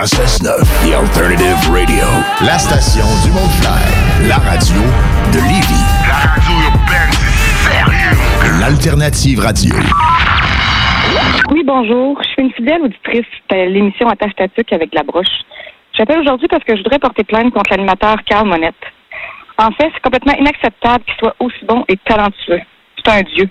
96.9, The Alternative Radio. La station du monde clair. La radio de Lévis. La radio urbaine, c'est sérieux. L'Alternative Radio. Oui, bonjour. Je suis une fidèle auditrice de l'émission Attache Tatuc avec la broche. J'appelle aujourd'hui parce que je voudrais porter plainte contre l'animateur Carl Monette. En fait, c'est complètement inacceptable qu'il soit aussi bon et talentueux. C'est un dieu.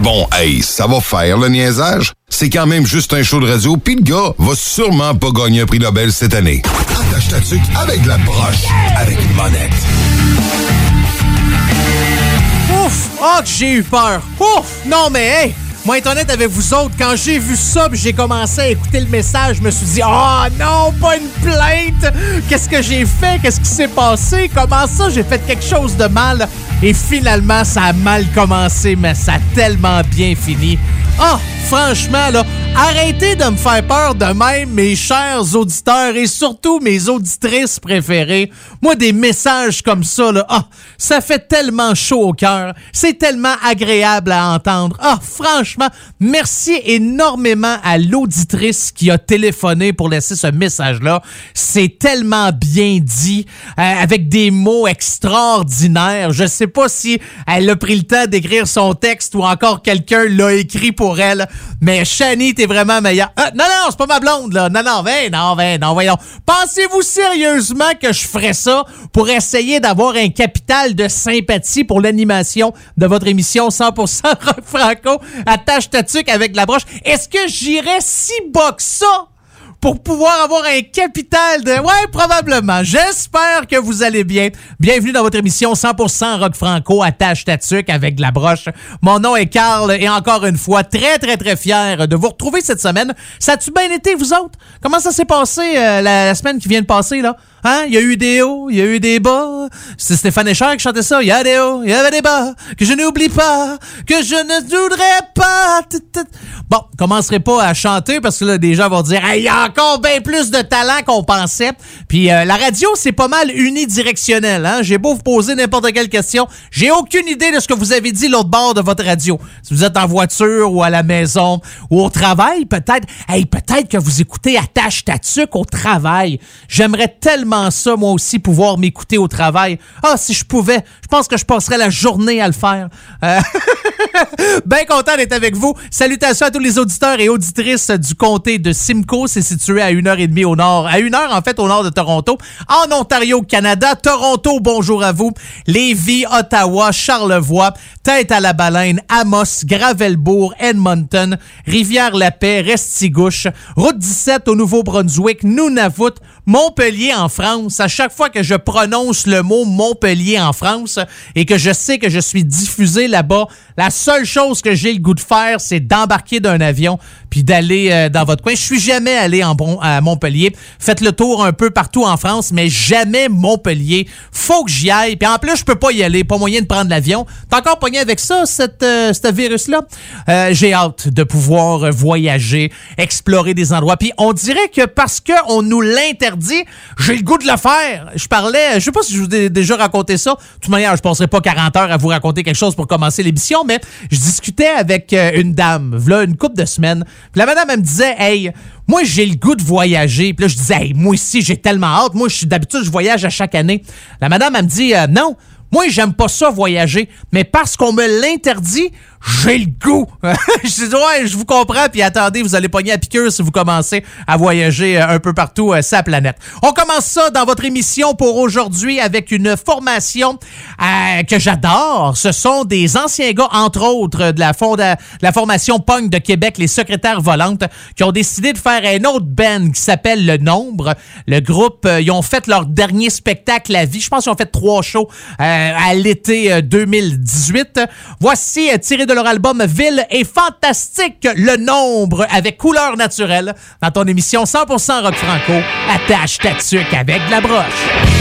Bon, hey, ça va faire le niaisage. C'est quand même juste un show de radio, puis le gars va sûrement pas gagner un prix Nobel cette année. Attache ta tuque avec la broche, avec une monette. Ouf! Oh, que j'ai eu peur! Ouf! Non, mais hey! Moi, être honnête avec vous autres, quand j'ai vu ça, j'ai commencé à écouter le message, je me suis dit, oh non, pas une plainte! Qu'est-ce que j'ai fait? Qu'est-ce qui s'est passé? Comment ça, j'ai fait quelque chose de mal? Et finalement, ça a mal commencé, mais ça a tellement bien fini. Ah, franchement, là, arrêtez de me faire peur de même, mes chers auditeurs et surtout mes auditrices préférées. Moi, des messages comme ça, là, ah, ça fait tellement chaud au cœur. C'est tellement agréable à entendre. Ah, franchement, merci énormément à l'auditrice qui a téléphoné pour laisser ce message-là. C'est tellement bien dit, euh, avec des mots extraordinaires. Je sais pas si elle a pris le temps d'écrire son texte ou encore quelqu'un l'a écrit pour elle. Mais Shani, t'es vraiment meilleure. Ah, non, non, c'est pas ma blonde, là. Non, non, ben, non, ben, non, voyons. Pensez-vous sérieusement que je ferais ça pour essayer d'avoir un capital de sympathie pour l'animation de votre émission 100% rock franco? Ta tuque avec la broche. Est-ce que j'irais si bas ça? pour pouvoir avoir un capital de... Ouais, probablement. J'espère que vous allez bien. Bienvenue dans votre émission 100% rock franco, attache ta tuque avec la broche. Mon nom est Carl et encore une fois, très, très, très fier de vous retrouver cette semaine. Ça a-tu bien été, vous autres? Comment ça s'est passé euh, la semaine qui vient de passer, là? Hein? Il y a eu des hauts, il y a eu des bas. C'est Stéphane Echer qui chantait ça. Il y a des hauts, il y avait des bas. Que je n'oublie pas, que je ne voudrais pas. Bon, commencerai pas à chanter parce que là, des gens vont dire, il y a encore bien plus de talent qu'on pensait. Puis euh, la radio, c'est pas mal unidirectionnel. Hein? J'ai beau vous poser n'importe quelle question, j'ai aucune idée de ce que vous avez dit l'autre bord de votre radio. Si vous êtes en voiture ou à la maison ou au travail, peut-être, hey, peut-être que vous écoutez Attache Tatuc au travail. J'aimerais tellement ça, moi aussi, pouvoir m'écouter au travail. Ah, si je pouvais, je pense que je passerais la journée à le faire. Euh... Bien content d'être avec vous. Salutations à tous les auditeurs et auditrices du comté de Simcoe. C'est situé à une heure et demie au nord, à une heure en fait au nord de Toronto, en Ontario, Canada. Toronto, bonjour à vous. Lévis, Ottawa, Charlevoix, Tête à la Baleine, Amos, Gravelbourg, Edmonton, Rivière-la-Paix, Restigouche, Route 17 au Nouveau-Brunswick, Nunavut, Montpellier en France. À chaque fois que je prononce le mot Montpellier en France et que je sais que je suis diffusé là-bas, la seule chose que j'ai le goût de faire, c'est d'embarquer d'un avion puis d'aller euh, dans votre coin. Je suis jamais allé en à Montpellier. Faites le tour un peu partout en France, mais jamais Montpellier. Faut que j'y aille. Puis en plus, je peux pas y aller. Pas moyen de prendre l'avion. T'es encore pogné avec ça, euh, ce virus-là? Euh, j'ai hâte de pouvoir voyager, explorer des endroits. Puis on dirait que parce qu'on nous l'interdit, j'ai le goût de le faire. Je parlais, je sais pas si je vous ai déjà raconté ça. De toute manière, je passerai pas 40 heures à vous raconter quelque chose pour commencer l'émission, je discutais avec une dame, voilà une couple de semaines. Puis la madame, elle me disait, hey, moi, j'ai le goût de voyager. Puis là, je disais, hey, moi aussi, j'ai tellement hâte. Moi, d'habitude, je voyage à chaque année. La madame, elle me dit, euh, non, moi, j'aime pas ça voyager, mais parce qu'on me l'interdit, j'ai le goût. je dis, ouais, je vous comprends, puis attendez, vous allez pogner à piqûre si vous commencez à voyager euh, un peu partout euh, sa planète. On commence ça dans votre émission pour aujourd'hui avec une formation euh, que j'adore. Ce sont des anciens gars, entre autres, de la, la formation Punk de Québec, les secrétaires volantes, qui ont décidé de faire un autre band qui s'appelle Le Nombre. Le groupe, euh, ils ont fait leur dernier spectacle à vie. Je pense qu'ils ont fait trois shows à l'été 2018. Voici tiré de leur album Ville est fantastique, le nombre avec couleur naturelle dans ton émission 100% rock franco. Attache ta tuque avec de la broche.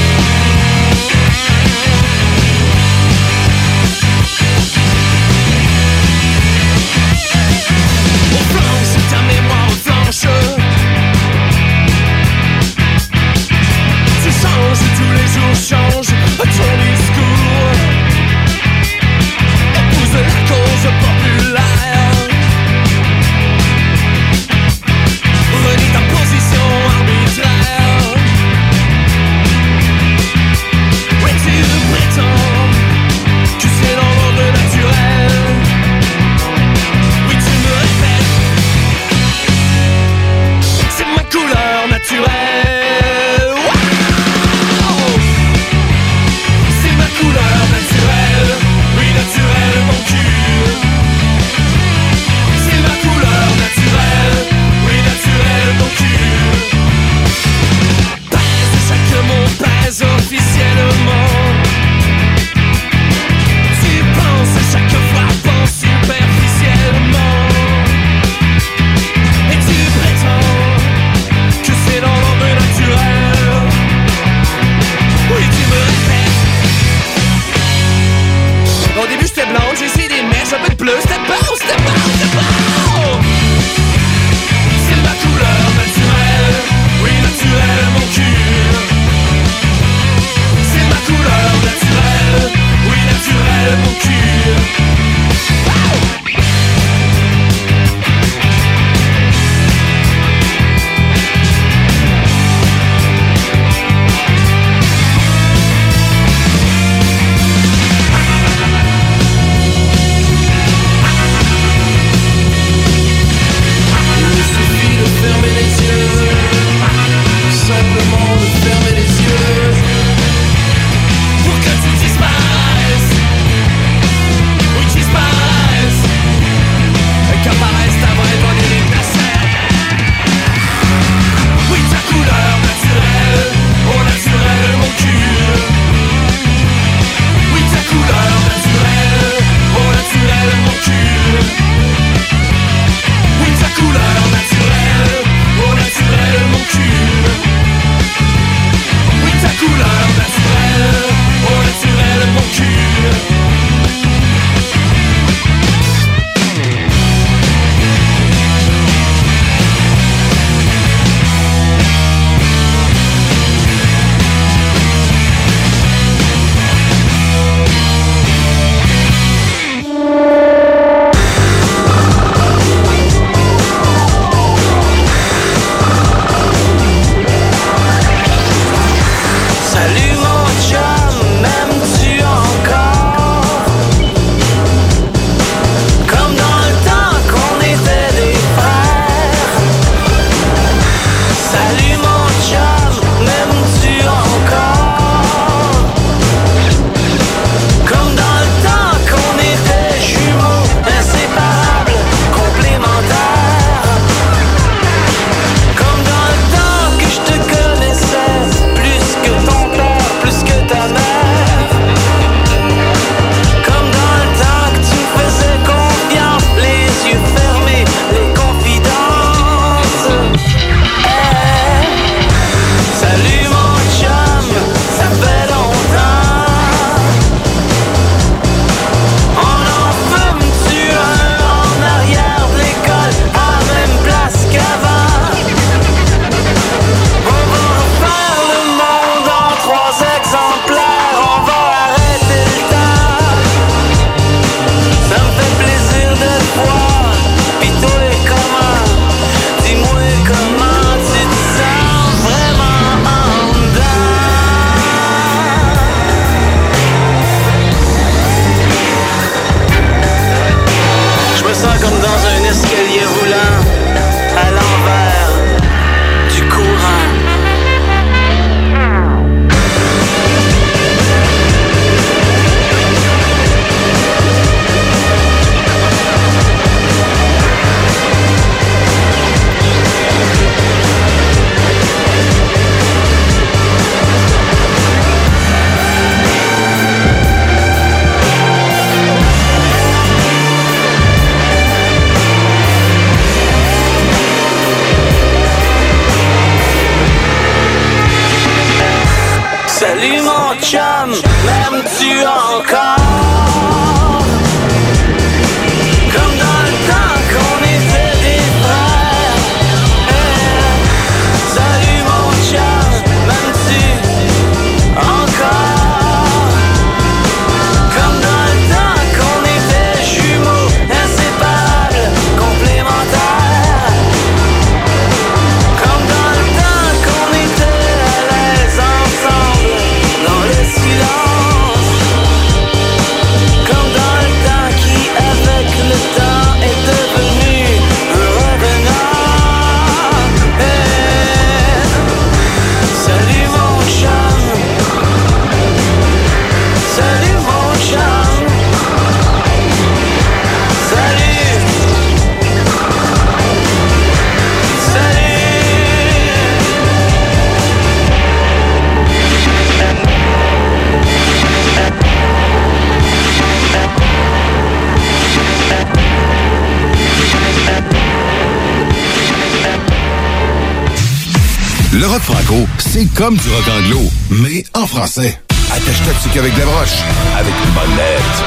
comme du rock anglo, mais en français. Attache toxique avec des broches, avec une bonne lettre.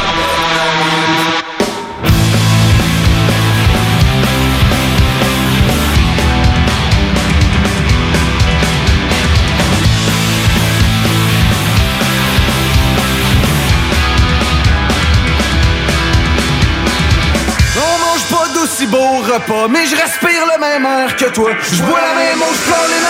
beau repas, mais je respire le même air que toi. Je bois la même eau, je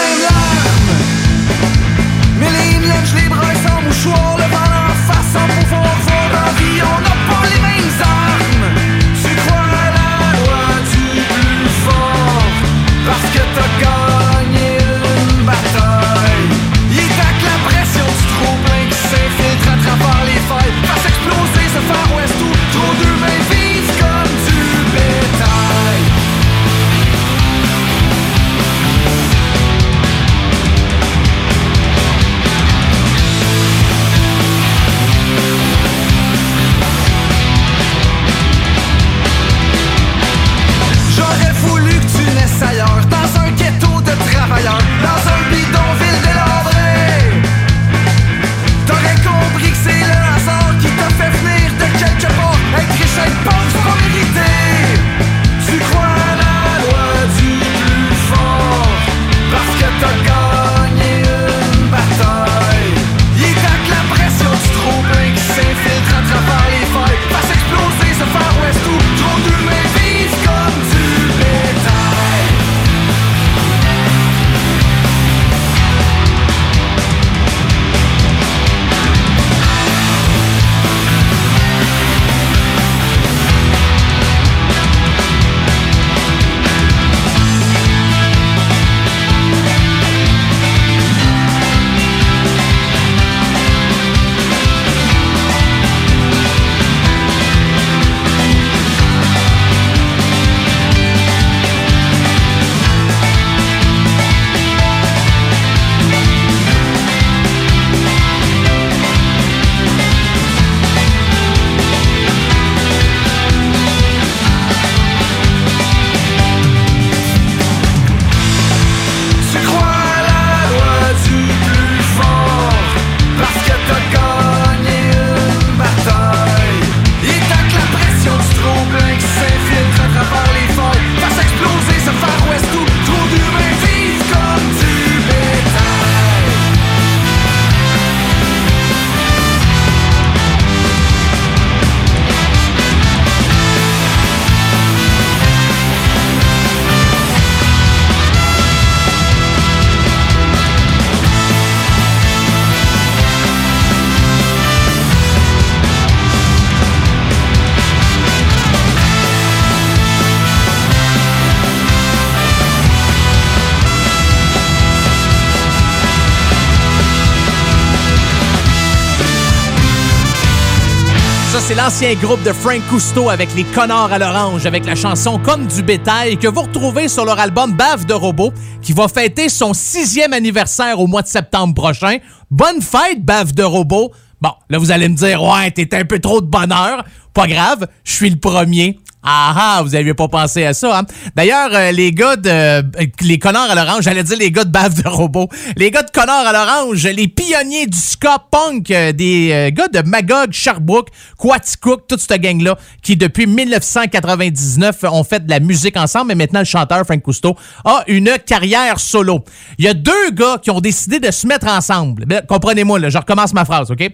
Groupe de Frank Cousteau avec les connards à l'orange, avec la chanson Comme du bétail, que vous retrouvez sur leur album Bave de robot, qui va fêter son sixième anniversaire au mois de septembre prochain. Bonne fête, Bave de robot! Bon, là, vous allez me dire, ouais, t'es un peu trop de bonheur. Pas grave, je suis le premier. Ah ah, vous aviez pas pensé à ça, hein? D'ailleurs, euh, les gars de... euh, les connards à l'orange, j'allais dire les gars de bave de robot. Les gars de connards à l'orange, les pionniers du ska punk, euh, des euh, gars de Magog, Sherbrooke, Quaticook, toute cette gang-là, qui depuis 1999 ont fait de la musique ensemble, mais maintenant le chanteur Frank Cousteau a une carrière solo. Il y a deux gars qui ont décidé de se mettre ensemble. Ben, Comprenez-moi, là, je recommence ma phrase, OK?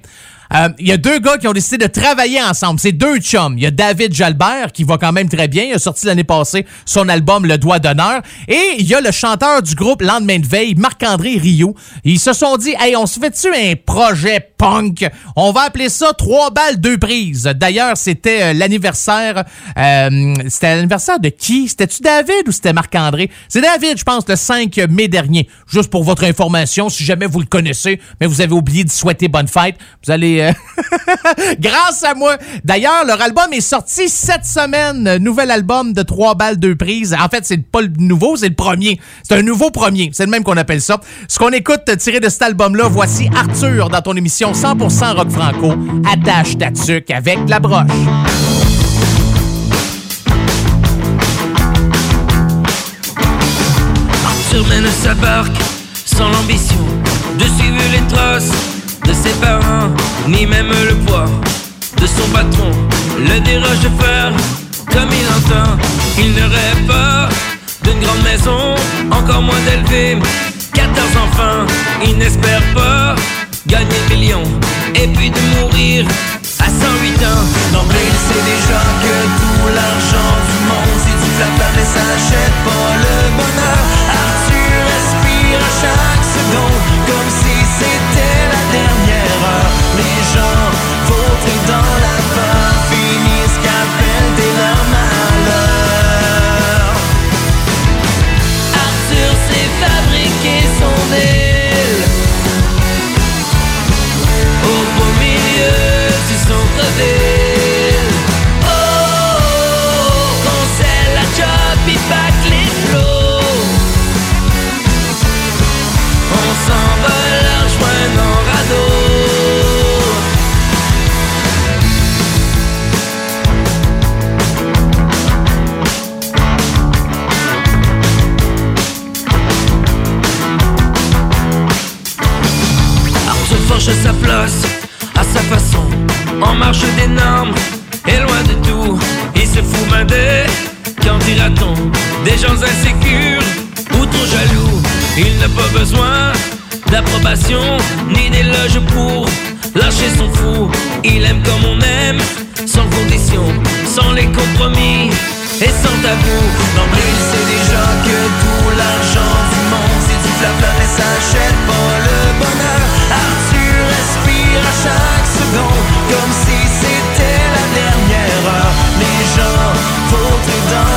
Euh, Il y a deux gars qui ont décidé de travailler ensemble. C'est deux chums. Il y a David Jalbert qui va quand même très bien. Il a sorti l'année passée son album Le Doigt d'honneur. Et il y a le chanteur du groupe Lendemain de veille, Marc-André Rio. Ils se sont dit, hey, on se fait-tu un projet punk? On va appeler ça Trois balles, deux prises. D'ailleurs, c'était euh, l'anniversaire. euh, c'était l'anniversaire de qui? C'était-tu David ou c'était Marc-André? C'est David, je pense, le 5 mai dernier. Juste pour votre information, si jamais vous le connaissez, mais vous avez oublié de souhaiter bonne fête, vous allez... euh, Grâce à moi. D'ailleurs, leur album est sorti cette semaine. Nouvel album de 3 balles, 2 prises. En fait, c'est pas le nouveau, c'est le premier. C'est un nouveau premier. C'est le même qu'on appelle ça. Ce qu'on écoute tiré de cet album-là, voici Arthur dans ton émission 100% rock franco. Attache ta tuque avec la broche. Arthur mène sa barque sans l'ambition de suivre les traces de ses parents, ni même le poids de son patron. Le faire comme il entend. Il ne rêve pas d'une grande maison, encore moins d'élever 14 enfants. Il n'espère pas gagner le million et puis de mourir à 108 ans. Mais il sait déjà que tout l'argent du monde, c'est gens, faut dans la du flatter place à sa façon, en marche des normes, et loin de tout, il se fout m'aider. Qu'en dira-t-on Des gens insécures ou trop jaloux? Il n'a pas besoin d'approbation ni d'éloge pour lâcher son fou. Il aime comme on aime, sans condition, sans les compromis et sans tabou. L'emblée, c'est déjà que tout l'argent du monde, c'est du flafla, mais ça achète pas le bonheur. Chaque seconde, comme si c'était la dernière heure. Les gens vautrés dans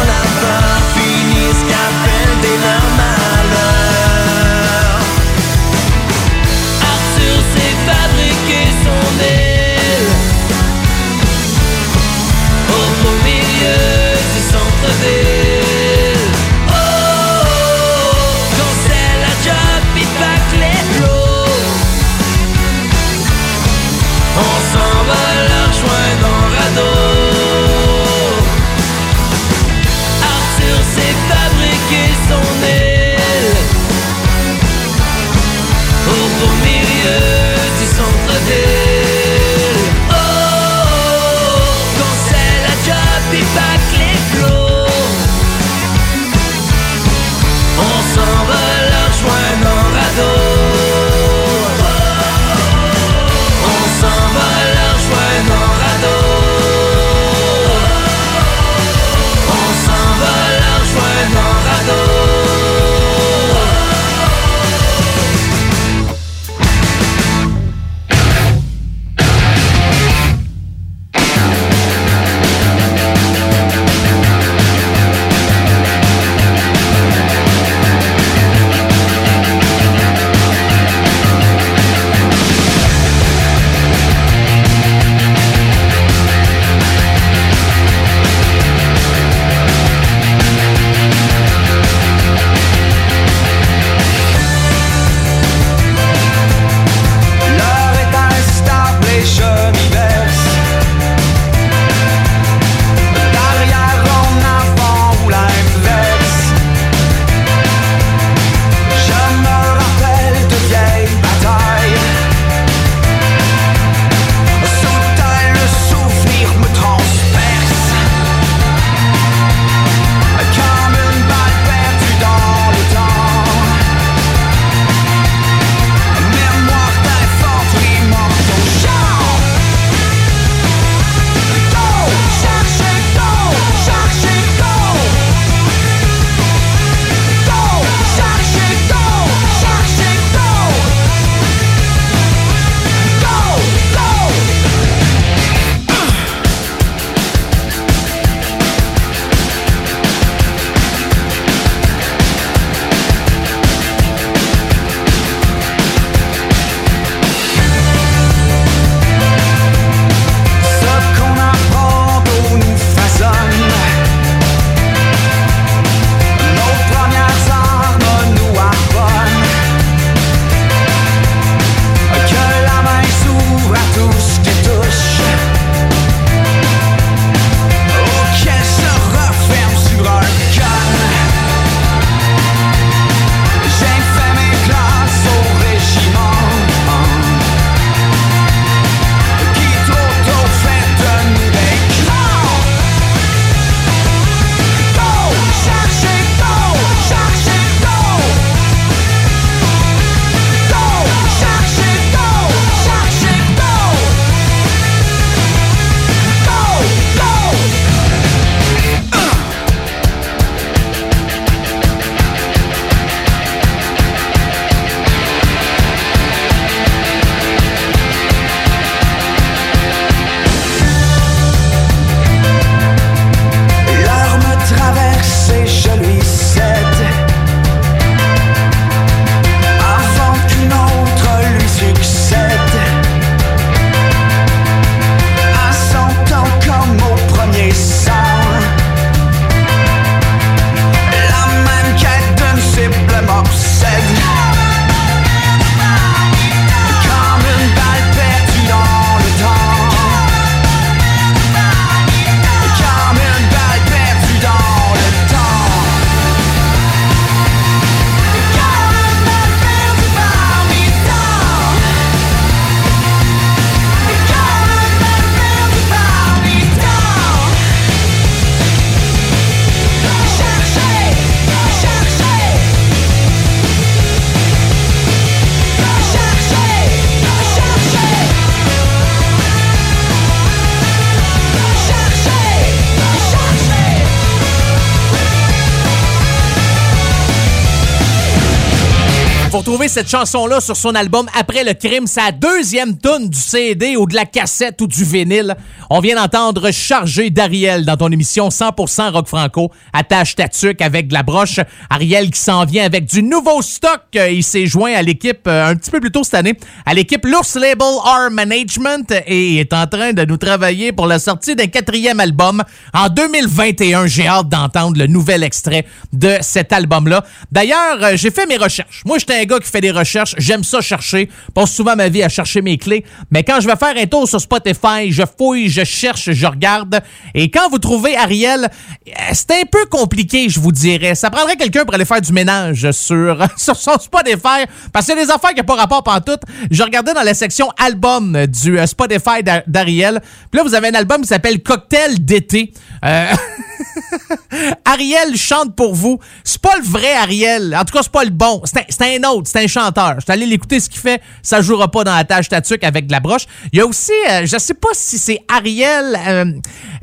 retrouver cette chanson-là sur son album Après le crime, sa deuxième tune du CD ou de la cassette ou du vinyle. On vient d'entendre Chargé d'Ariel dans ton émission 100% rock franco. Attache ta tuque avec de la broche. Ariel qui s'en vient avec du nouveau stock. Euh, Il s'est joint à l'équipe euh, un petit peu plus tôt cette année, à l'équipe l'Ours Label R Management et est en train de nous travailler pour la sortie d'un quatrième album en 2021. J'ai hâte d'entendre le nouvel extrait de cet album-là. D'ailleurs, euh, j'ai fait mes recherches. Moi, j'étais un gars qui fait des recherches. J'aime ça chercher. Passe souvent ma vie à chercher mes clés. Mais quand je vais faire un tour sur Spotify, je fouille, je cherche, je regarde. Et quand vous trouvez Ariel, euh, c'est un peu compliqué, je vous dirais. Ça prendrait quelqu'un pour aller faire du ménage sur, sur son Spotify. Parce a des affaires qui n'ont pas rapport pantoute. Je regardais dans la section album du euh, Spotify d'A- d'Ariel. Puis là, vous avez un album qui s'appelle Cocktail d'été. Euh, Ariel chante pour vous. C'est pas le vrai Ariel. En tout cas, c'est pas le bon. C'est un, un autre. C'est un chanteur. Je suis allé l'écouter ce qu'il fait. Ça jouera pas dans la tâche tatuc avec de la broche. Il y a aussi, euh, je sais pas si c'est Ariel. euh,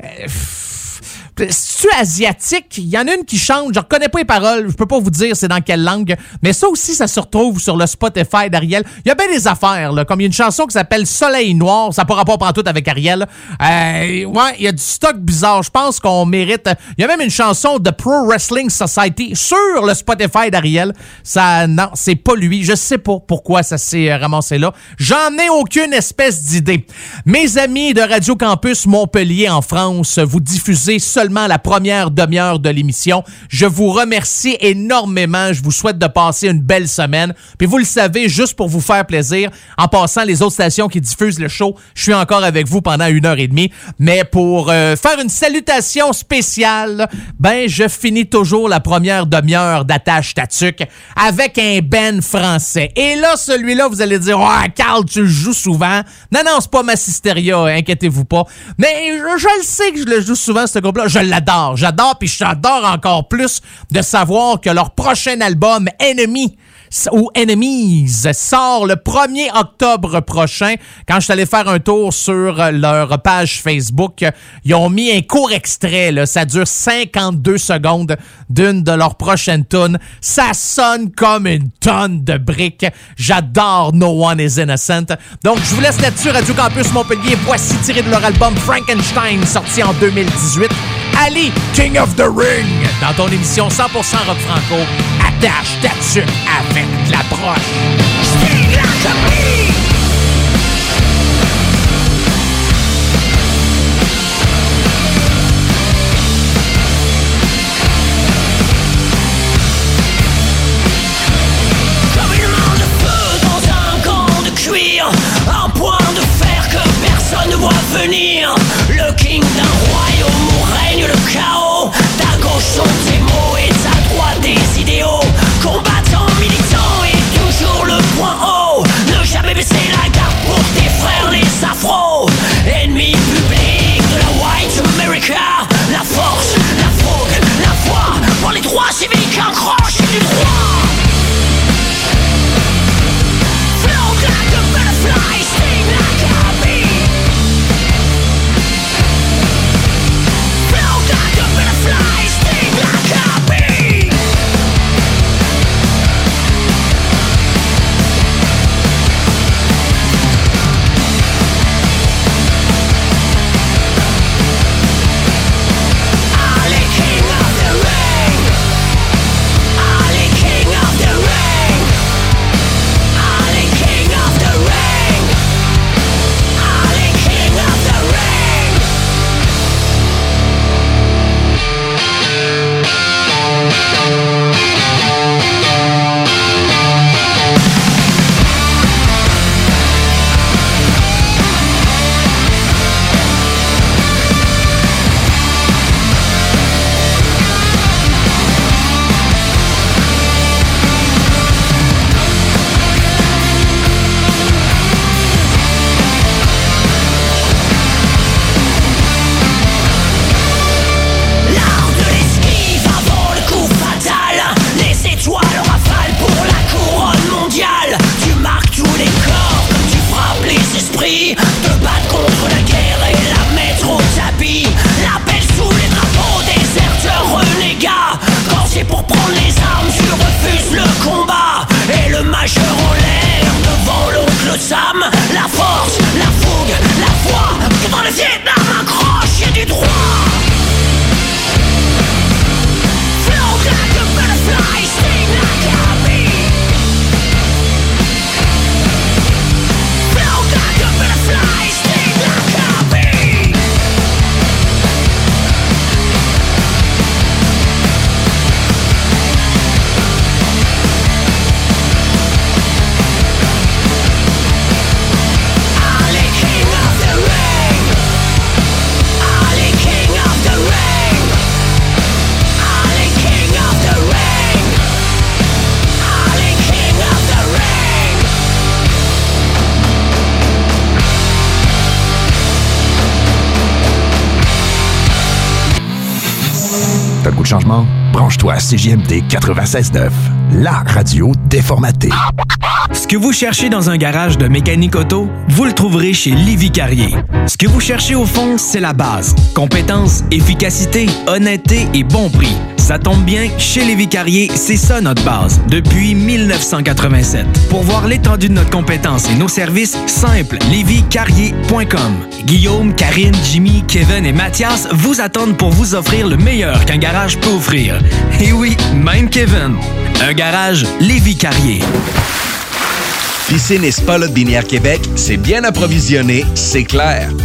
euh, c'est-tu asiatique? Il y en a une qui chante, je reconnais pas les paroles, je peux pas vous dire c'est dans quelle langue, mais ça aussi, ça se retrouve sur le Spotify d'Ariel. Il y a bien des affaires, là, comme il y a une chanson qui s'appelle Soleil Noir, ça n'a pas rapport tout avec Ariel. Euh, ouais, il y a du stock bizarre, je pense qu'on mérite... Il y a même une chanson de Pro Wrestling Society sur le Spotify d'Ariel. Ça, non, c'est pas lui, je sais pas pourquoi ça s'est euh, ramassé là. J'en ai aucune espèce d'idée. Mes amis de Radio Campus Montpellier en France, vous diffusez seulement la première demi-heure de l'émission. Je vous remercie énormément. Je vous souhaite de passer une belle semaine. Puis vous le savez, juste pour vous faire plaisir, en passant les autres stations qui diffusent le show, je suis encore avec vous pendant une heure et demie. Mais pour euh, faire une salutation spéciale, ben je finis toujours la première demi-heure d'attache tatuc avec un Ben français. Et là, celui-là, vous allez dire, ah, Carl, tu le joues souvent. Non, non, c'est pas ma Massisteria, inquiétez-vous pas. Mais je, je le sais que je le joue souvent, ce groupe-là. Je l'adore. J'adore, puis j'adore encore plus de savoir que leur prochain album, Enemy, ou Enemies sort le 1er octobre prochain. Quand je suis allé faire un tour sur leur page Facebook, ils ont mis un court extrait. Là. Ça dure 52 secondes d'une de leurs prochaines tunes. Ça sonne comme une tonne de briques. J'adore No One is Innocent. Donc, je vous laisse là-dessus, Radio Campus Montpellier. Voici tiré de leur album Frankenstein, sorti en 2018. Ali, King of the Ring, dans ton émission 100% rock franco. Attache ta avec de la broche. À CJMD 96.9, la radio déformatée. Ce que vous cherchez dans un garage de mécanique auto, vous le trouverez chez Livy Carrier. Ce que vous cherchez au fond, c'est la base. Compétence, efficacité, honnêteté et bon prix. Ça tombe bien, chez Lévi Carrier, c'est ça notre base, depuis 1987. Pour voir l'étendue de notre compétence et nos services, simple, lévicarrier.com. Guillaume, Karine, Jimmy, Kevin et Mathias vous attendent pour vous offrir le meilleur qu'un garage peut offrir. Et oui, même Kevin. Un garage Lévi Carrier. Piscine et Spa Binière Québec, c'est bien approvisionné, c'est clair.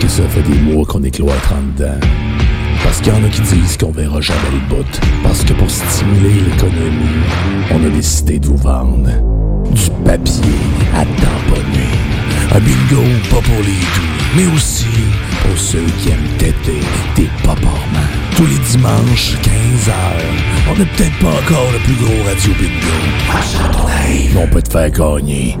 Que ça fait des mois qu'on est cloître en dedans. Parce qu'il y en a qui disent qu'on verra jamais le bout. Parce que pour stimuler l'économie, on a décidé de vous vendre du papier à tamponner. Un bingo pas pour les doux, mais aussi pour ceux qui aiment têter des paparmans. Tous les dimanches, 15h, on n'est peut-être pas encore le plus gros radio bingo. Mais on peut te faire gagner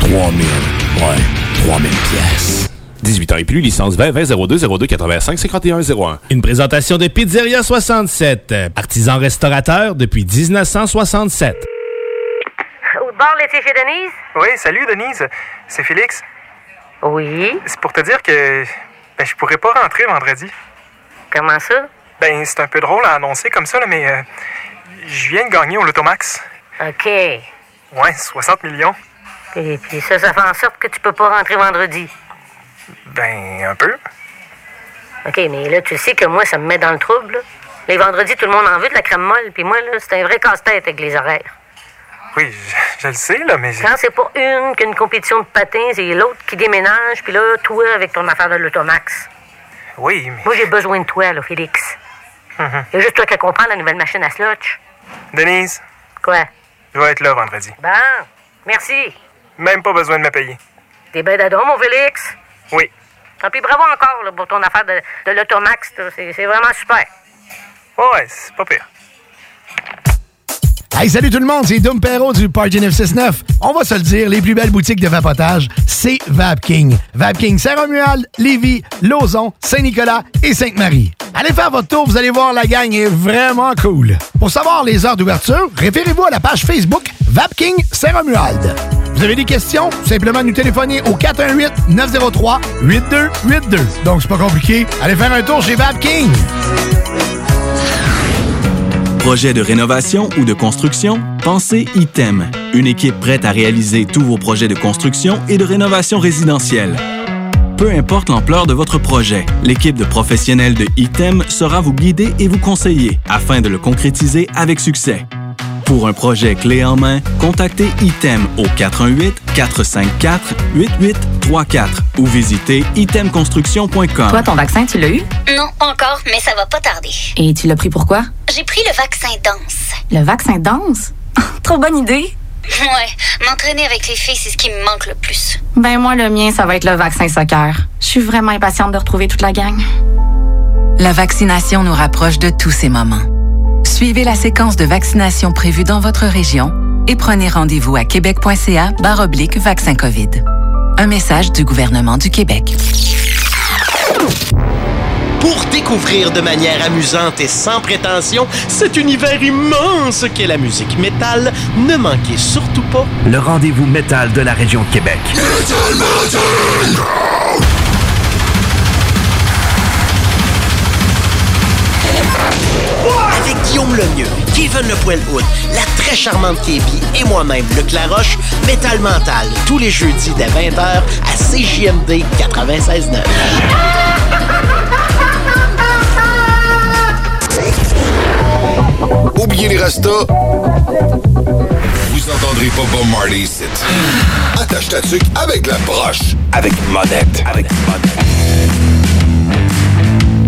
3000, ouais, 3000 pièces. 18 ans et plus, licence 20 20 02 02 85 51 01. Une présentation de Pizzeria 67, artisan restaurateur depuis 1967. Au bar laitier chez Denise? Oui, salut Denise. C'est Félix. Oui. C'est pour te dire que ben, je pourrais pas rentrer vendredi. Comment ça? Ben, c'est un peu drôle à annoncer comme ça, là, mais euh, je viens de gagner au Lotomax. OK. Ouais, 60 millions. Et puis ça, ça fait en sorte que tu peux pas rentrer vendredi. Ben, un peu. OK, mais là, tu sais que moi, ça me met dans le trouble. là. Les vendredis, tout le monde en veut de la crème molle, puis moi, là, c'est un vrai casse-tête avec les horaires. Oui, je, je le sais, là, mais... Quand c'est pas une qu'une compétition de patins, c'est l'autre qui déménage, puis là, toi, avec ton affaire de l'automax. Oui, mais... Moi, j'ai besoin de toi, là, Félix. Mhm. Il y a juste toi qui comprends la nouvelle machine à slotch. Denise, Quoi? je vais être là vendredi. Bon, merci. Même pas besoin de me payer. T'es ben d'adon, mon Félix? Oui. Tant pis, bravo encore là, pour ton affaire de, de l'automax. C'est vraiment super. Ouais, c'est pas pire. Hey, salut tout le monde, c'est Dom Perrault du Party 969. On va se le dire, les plus belles boutiques de vapotage, c'est Vapking. Vapking Saint-Romuald, Lévis, Lauson, Saint-Nicolas et Sainte-Marie. Allez faire votre tour, vous allez voir, la gang est vraiment cool. Pour savoir les heures d'ouverture, référez-vous à la page Facebook Vapking Saint-Romuald. Vous avez des questions? Simplement nous téléphoner au 418-903-8282. Donc, c'est pas compliqué. Allez faire un tour chez Vapking. Projet de rénovation ou de construction? Pensez ITEM, une équipe prête à réaliser tous vos projets de construction et de rénovation résidentielle. Peu importe l'ampleur de votre projet, l'équipe de professionnels de ITEM sera vous guider et vous conseiller afin de le concrétiser avec succès. Pour un projet clé en main, contactez ITEM au 418-454-8834 ou visitez itemconstruction.com. Toi, ton vaccin, tu l'as eu? Non, encore, mais ça va pas tarder. Et tu l'as pris pourquoi? J'ai pris le vaccin danse. Le vaccin danse? Trop bonne idée! Ouais, m'entraîner avec les filles, c'est ce qui me manque le plus. Ben moi, le mien, ça va être le vaccin soccer. Je suis vraiment impatiente de retrouver toute la gang. La vaccination nous rapproche de tous ces moments. Suivez la séquence de vaccination prévue dans votre région et prenez rendez-vous à québec.ca oblique vaccin COVID. Un message du gouvernement du Québec. Pour découvrir de manière amusante et sans prétention cet univers immense qu'est la musique métal, ne manquez surtout pas Le rendez-vous métal de la région de Québec. Avec Guillaume Lemieux, Kevin Le Poilhoud, la très charmante Kébi et moi-même, Luc Laroche, Métal Mental, tous les jeudis dès 20h à CJMD 96.9. Oubliez les restos. Vous entendrez pas Bob Marley ici. Attache ta tuque avec la broche. Avec monette. Avec monette.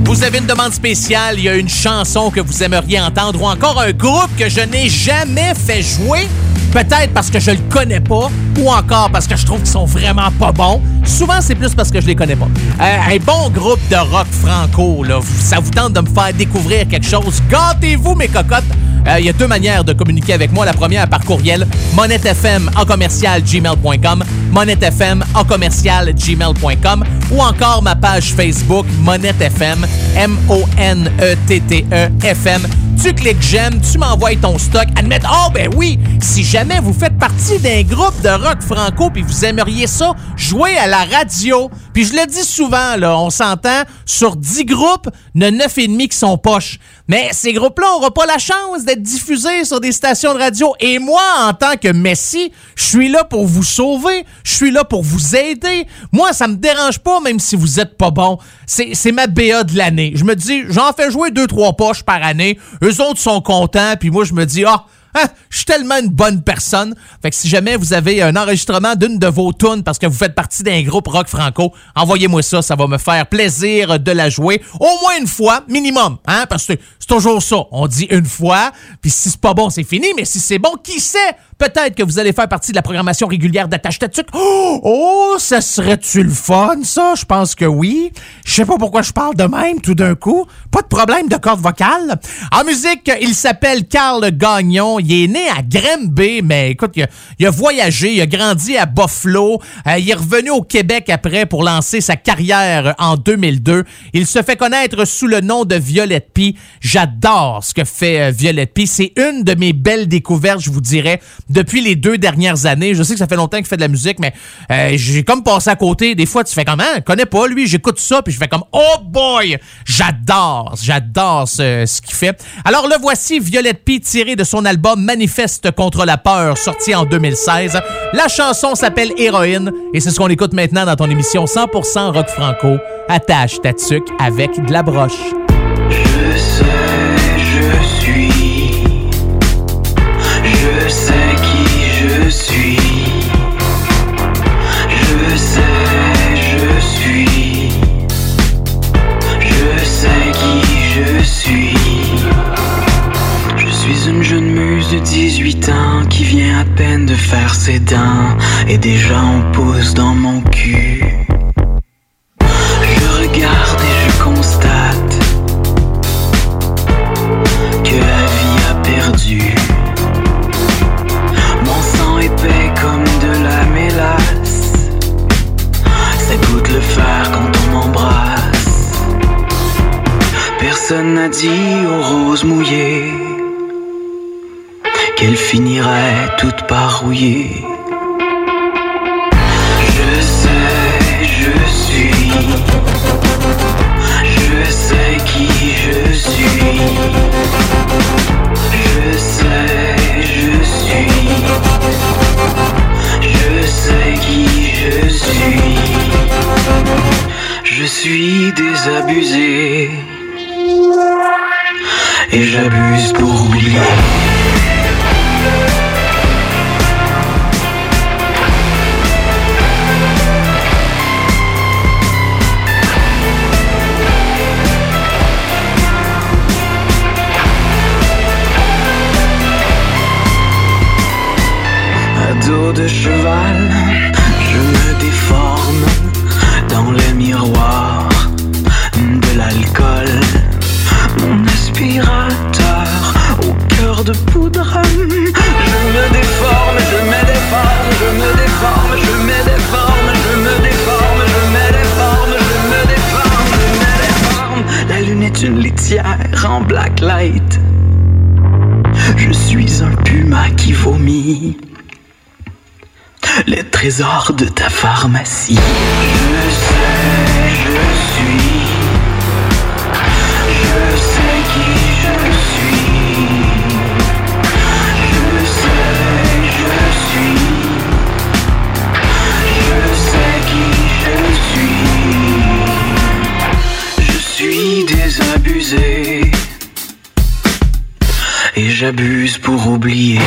Vous avez une demande spéciale, il y a une chanson que vous aimeriez entendre ou encore un groupe que je n'ai jamais fait jouer, peut-être parce que je le connais pas ou encore parce que je trouve qu'ils sont vraiment pas bons. Souvent, c'est plus parce que je les connais pas. Euh, un bon groupe de rock franco, là, ça vous tente de me faire découvrir quelque chose? Gâtez-vous, mes cocottes. Euh, Il y a deux manières de communiquer avec moi. La première par courriel, monettefm en commercial gmail.com, monettefm en commercial gmail.com ou encore ma page Facebook monettefm, M-O-N-E-T-T-E FM. Tu cliques j'aime, tu m'envoies ton stock. Admettre, oh ben oui, si jamais vous faites partie d'un groupe de rock franco puis vous aimeriez ça, jouer à la radio. Puis je le dis souvent, là, on s'entend, sur 10 groupes, il y en a 9,5 qui sont poches. Mais ces groupes-là n'auront pas la chance d'être diffusés sur des stations de radio. Et moi, en tant que Messi, je suis là pour vous sauver. Je suis là pour vous aider. Moi, ça me dérange pas, même si vous êtes pas bon. C'est c'est ma BA de l'année. Je me dis, j'en fais jouer deux, trois poches par année. Eux autres sont contents. Puis moi, je me dis, ah, Hein, je suis tellement une bonne personne. Fait que si jamais vous avez un enregistrement d'une de vos tunes parce que vous faites partie d'un groupe rock franco, envoyez-moi ça, ça va me faire plaisir de la jouer. Au moins une fois minimum, hein, parce que c'est toujours ça. On dit une fois, puis si c'est pas bon, c'est fini, mais si c'est bon, qui sait? Peut-être que vous allez faire partie de la programmation régulière d'Attache Tatuc. Oh, oh, ça serait-tu le fun, ça? Je pense que oui. Je sais pas pourquoi je parle de même tout d'un coup. Pas de problème de corde vocale. En musique, il s'appelle Carl Gagnon. Il est né à Granby, mais écoute, il a, il a voyagé, il a grandi à Buffalo. Euh, il est revenu au Québec après pour lancer sa carrière en 2002. Il se fait connaître sous le nom de Violette P. J'adore ce que fait euh, Violette P. C'est une de mes belles découvertes, je vous dirais, depuis les deux dernières années. Je sais que ça fait longtemps qu'il fait de la musique, mais euh, j'ai comme passé à côté. Des fois, tu fais comment? Je connais pas lui, j'écoute ça, puis je fais comme Oh boy! J'adore, j'adore ce, ce qu'il fait. Alors le voici, Violette P tiré de son album Manifeste contre la peur, sorti en 2016. La chanson s'appelle Héroïne, et c'est ce qu'on écoute maintenant dans ton émission 100% rock franco. Attache ta tuque avec de la broche. Je suis une jeune muse de 18 ans qui vient à peine de faire ses dents. Et déjà on pousse dans mon cul. Personne n'a dit aux roses mouillées qu'elle finirait toute par rouiller. Je sais, je suis. Je sais qui je suis. Je sais, je suis. Je sais qui je suis. Je suis désabusé. Et j'abuse pour oublier. Dos de cheval, je me déforme dans le miroir poudre. Je me déforme, je me déforme, je me déforme, je me déforme, je me déforme, je me déforme, je me déforme, je me déforme. La lune est une litière en black light. Je suis un puma qui vomit les trésors de ta pharmacie. J'abuse pour oublier.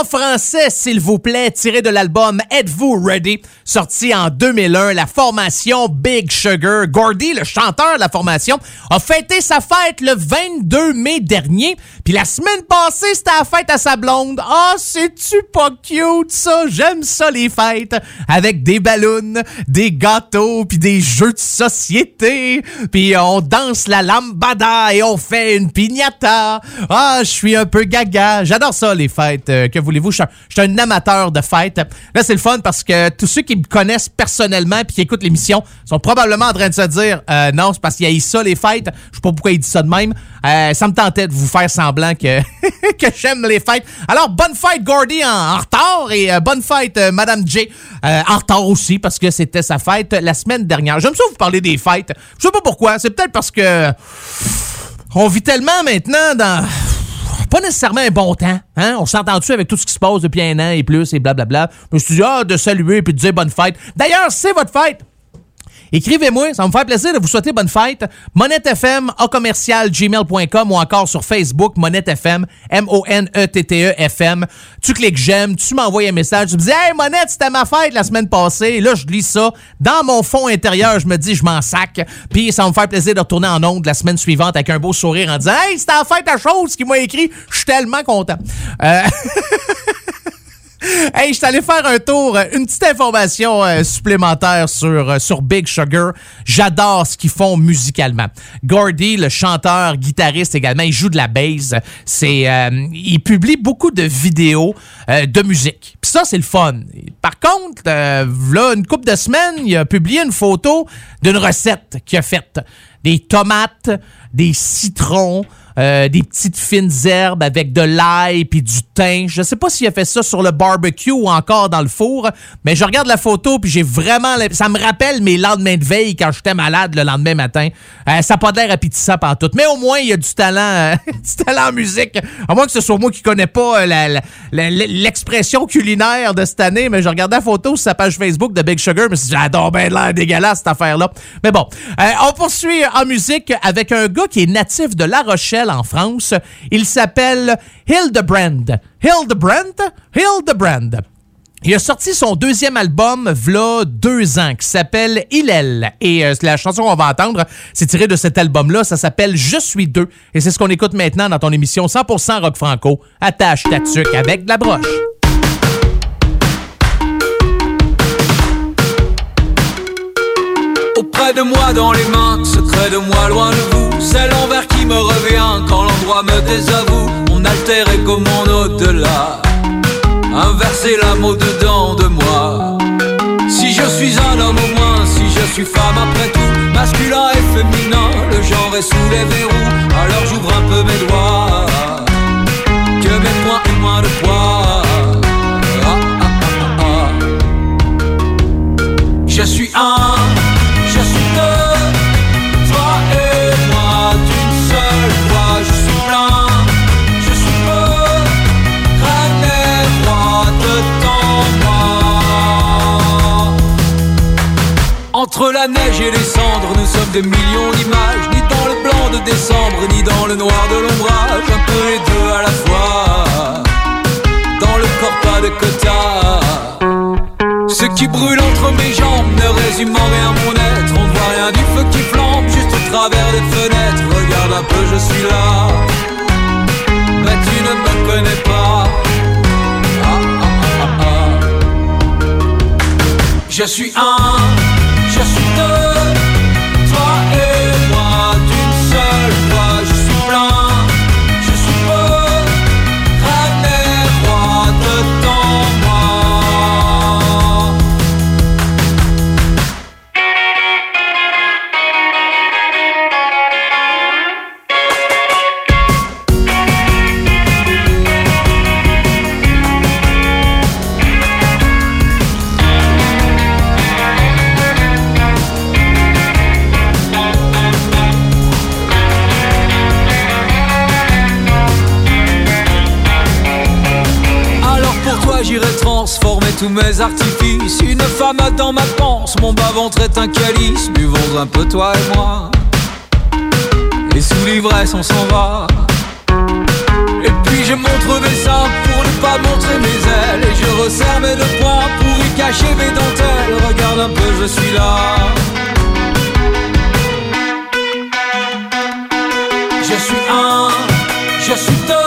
en français, s'il vous plaît, tiré de l'album Êtes-vous ready? Sorti en 2001, la formation Big Sugar. Gordy, le chanteur de la formation, a fêté sa fête le 22 mai dernier. Puis la semaine passée, c'était la fête à sa blonde. Ah, oh, c'est-tu pas cute, ça? J'aime ça, les fêtes. Avec des ballons, des gâteaux, puis des jeux de société. Puis on danse la lambada et on fait une piñata. Ah, oh, je suis un peu gaga. J'adore ça, les fêtes. Euh, que vous je suis un amateur de fêtes. Là, c'est le fun parce que tous ceux qui me connaissent personnellement puis qui écoutent l'émission sont probablement en train de se dire euh, non, c'est parce qu'il y a ça les fêtes. Je sais pas pourquoi il dit ça de même. Euh, ça me tentait de vous faire semblant que, que j'aime les fêtes. Alors, bonne fête, Gordy, en, retard. Et euh, bonne fête, Madame J, en retard aussi, parce que c'était sa fête la semaine dernière. J'aime ça vous parler des fêtes. Je sais pas pourquoi. C'est peut-être parce que on vit tellement maintenant dans pas nécessairement un bon temps. Hein? On s'entend-tu avec tout ce qui se passe depuis un an et plus et blablabla? Je me suis dit, ah, de saluer et puis de dire bonne fête. D'ailleurs, c'est votre fête. Écrivez-moi, ça va me faire plaisir de vous souhaiter bonne fête. MonetteFM, à commercial gmail.com ou encore sur Facebook, MonetteFM, M-O-N-E-T-T-E-F-M. Tu cliques j'aime, tu m'envoies un message, tu me dis Hey Monette, c'était ma fête la semaine passée. Là, je lis ça. Dans mon fond intérieur, je me dis, je m'en sac. Puis ça va me faire plaisir de retourner en ondes la semaine suivante avec un beau sourire en disant Hey, c'était la fête à chose qui m'a écrit. Je suis tellement content. Euh, Hey, je allé faire un tour, euh, une petite information euh, supplémentaire sur, euh, sur Big Sugar. J'adore ce qu'ils font musicalement. Gordy, le chanteur, guitariste également, il joue de la bass. C'est, euh, il publie beaucoup de vidéos de musique. Puis ça, c'est le fun. Par contre, là, une couple de semaines, il a publié une photo d'une recette qu'il a faite. Des tomates, des citrons, des petites fines herbes avec de l'ail puis du thym. Je sais pas s'il a fait ça sur le barbecue ou encore dans le four, mais je regarde la photo puis j'ai vraiment... Ça me rappelle mes lendemains de veille quand j'étais malade le lendemain matin. Euh, ça n'a pas l'air appétissant tout. Mais au moins, il y a du talent, euh, du talent en musique. À moins que ce soit moi qui connais pas euh, l'expression culinaire de cette année, mais je regardais la photo sur sa page Facebook de Big Sugar, mais j'adore bien l'air dégueulasse cette affaire-là. Mais bon, on poursuit en musique avec un gars qui est natif de La Rochelle en France. Il s'appelle Hildebrand. Hildebrand? Hildebrand. Il a sorti son deuxième album, v'là deux ans, qui s'appelle Hillel. Et euh, la chanson qu'on va entendre, c'est tiré de cet album-là. Ça s'appelle Je suis deux. Et c'est ce qu'on écoute maintenant dans ton émission 100% rock franco. Attache ta tuque avec de la broche. Auprès de moi, dans les mains, secret de moi, loin de vous. C'est l'envers qui me revient quand l'endroit me désavoue. Mon alter est comme mon au-delà. Inverser l'amour au-dedans de moi. Si je suis un homme au moins, si je suis femme après tout, masculin et féminin, le genre est sous les verrous. Alors j'ouvre un peu mes doigts. Que mes points aient moins de poids. Ah, ah, ah. Je suis un, La neige et les cendres, nous sommes des millions d'images, ni dans le blanc de décembre, ni dans le noir de l'ombrage, un peu les deux à la fois. Dans le corps de quota. Ce qui brûle entre mes jambes ne résume en rien mon être. On ne voit rien du feu qui flambe juste au travers des fenêtres. Regarde un peu, je suis là. Mais tu ne me connais pas. Ah, ah, ah, ah. Je suis un, je tous mes artifices. Une femme a dans ma panse, mon bas-ventre est un calice. Buvons un peu toi et moi. Et sous l'ivresse on s'en va. Et puis je montre mes seins pour ne pas montrer mes ailes. Et je resserre mes deux poings pour y cacher mes dentelles. Regarde un peu je suis là. Je suis un, je suis deux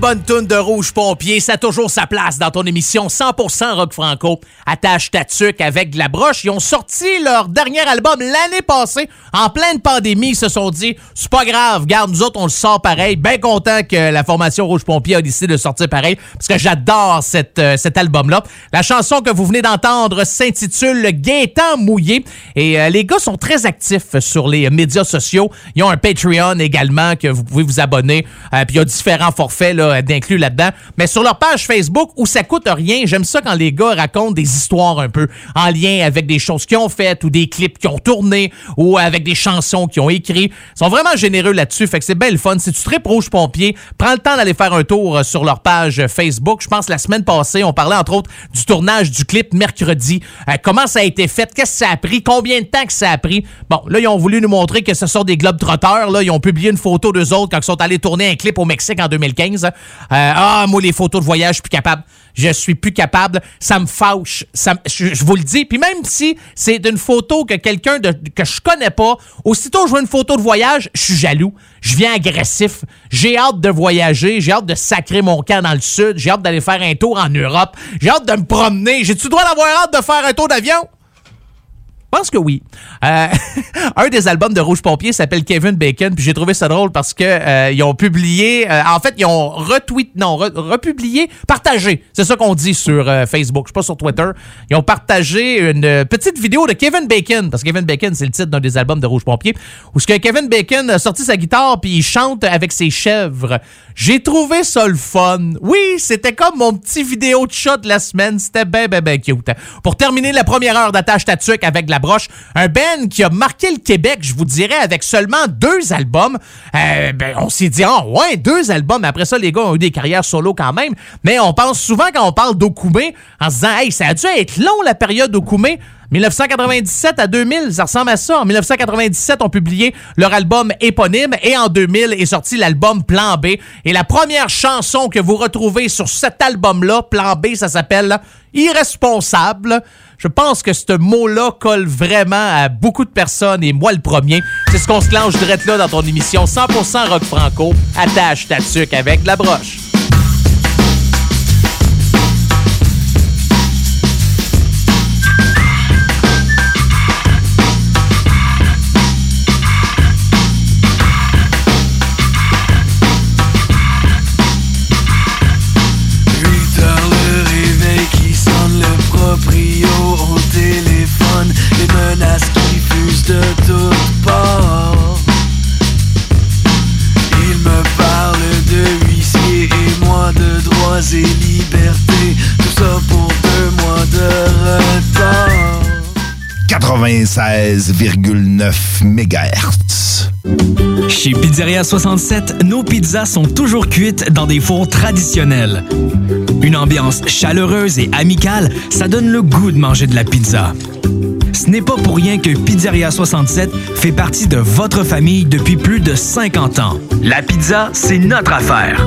bonne toune de Rouge Pompier, ça a toujours sa place dans ton émission 100% rock franco. Attache ta tuque avec de la broche. Ils ont sorti leur dernier album l'année passée. En pleine pandémie, ils se sont dit, c'est pas grave, garde, nous autres, on le sort pareil. Bien content que la formation Rouge Pompier a décidé de sortir pareil, parce que j'adore euh, cet album-là. La chanson que vous venez d'entendre s'intitule Gaétan mouillé. Et euh, les gars sont très actifs sur les médias sociaux. Ils ont un Patreon également que vous pouvez vous abonner. Euh, Puis il y a différents forfaits là, d'inclus là-dedans. Mais sur leur page Facebook, où ça coûte rien, j'aime ça quand les gars racontent des histoires un peu en lien avec des choses qu'ils ont faites ou des clips qu'ils ont tournés ou avec des chansons qu'ils ont écrits. Ils sont vraiment généreux là-dessus. Fait que c'est bien le fun. Si tu tripes Rouge Pompier, prends le temps d'aller faire un tour euh, sur leur page Facebook. Je pense la semaine passée, on parlait entre autres du tournage du clip mercredi. Euh, comment ça a été fait? Qu'est-ce que ça a pris? Combien de temps que ça a pris? Bon, là, ils ont voulu nous montrer que ce sont des globes trotteurs. Là, ils ont publié une photo d'eux autres quand ils sont allés tourner un clip au Mexique en 2015. Euh, ah, moi, les photos de voyage, je suis plus capable. Je suis plus capable. Ça me fâche. Je, vous le dis. Puis même si c'est d'une photo que quelqu'un que je connais pas, aussitôt je vois une photo de voyage, je suis jaloux. Je viens agressif. J'ai hâte de voyager. J'ai hâte de sacrer mon camp dans le sud. J'ai hâte d'aller faire un tour en Europe. J'ai hâte de me promener. J'ai-tu droit d'avoir hâte de faire un tour d'avion? Je pense que oui. Euh, un des albums de Rouge Pompier s'appelle Kevin Bacon, puis j'ai trouvé ça drôle parce que euh, ils ont publié, euh, en fait, ils ont retweet, non, re- republié, partagé. C'est ça qu'on dit sur Facebook, je sais pas sur Twitter. Ils ont partagé une petite vidéo de Kevin Bacon, parce que Kevin Bacon, c'est le titre d'un des albums de Rouge Pompier, où ce que Kevin Bacon a sorti sa guitare puis il chante avec ses chèvres. J'ai trouvé ça le fun. Oui, c'était comme mon petit vidéo de chat de la semaine. C'était ben, ben, ben cute. Pour terminer la première heure d'attache tatuc avec la broche, un band qui a marqué le Québec, je vous dirais, avec seulement deux albums. Euh, ben, on s'est dit, ah ouais, deux albums. Après ça, les gars ont eu des carrières solo quand même. Mais on pense souvent quand on parle d'Okoumé en se disant, hey, ça a dû être long la période d'Okoumé. 1997 à 2000, ça ressemble à ça. En 1997, ont publié leur album éponyme et en 2000 est sorti l'album Plan B. Et la première chanson que vous retrouvez sur cet album-là, Plan B, ça s'appelle Irresponsable. Je pense que ce mot-là colle vraiment à beaucoup de personnes et moi le premier. C'est ce qu'on se clenche direct là dans ton émission 100% rock franco. Attache ta tuque avec la broche. 96,9 MHz. Chez Pizzeria 67, nos pizzas sont toujours cuites dans des fours traditionnels. Une ambiance chaleureuse et amicale, ça donne le goût de manger de la pizza. Ce n'est pas pour rien que Pizzeria 67 fait partie de votre famille depuis plus de 50 ans. La pizza, c'est notre affaire.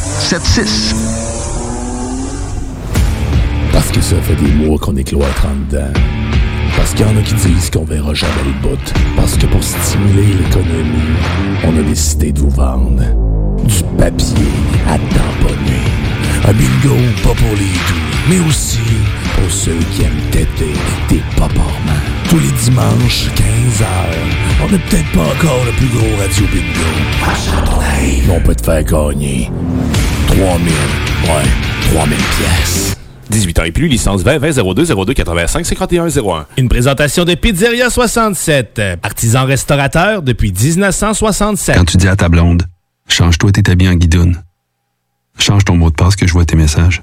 681 4476. Parce que ça fait des mois qu'on est cloître en dedans. Parce qu'il y en a qui disent qu'on verra jamais le bout. Parce que pour stimuler l'économie, on a décidé de vous vendre du papier à tamponner. Un bingo pas pour les doux, mais aussi pour ceux qui aiment têter des paparments. Tous les dimanches, 15h, on n'est peut-être pas encore le plus gros radio bingo. Mais on peut te faire gagner 3000, ouais, 3000 pièces. 18 ans et plus, licence 20 20 02 02 85 51 01. Une présentation de Pizzeria 67, artisan restaurateur depuis 1967. Quand tu dis à ta blonde, change-toi tes habits en guidoune. Change ton mot de passe que je vois tes messages.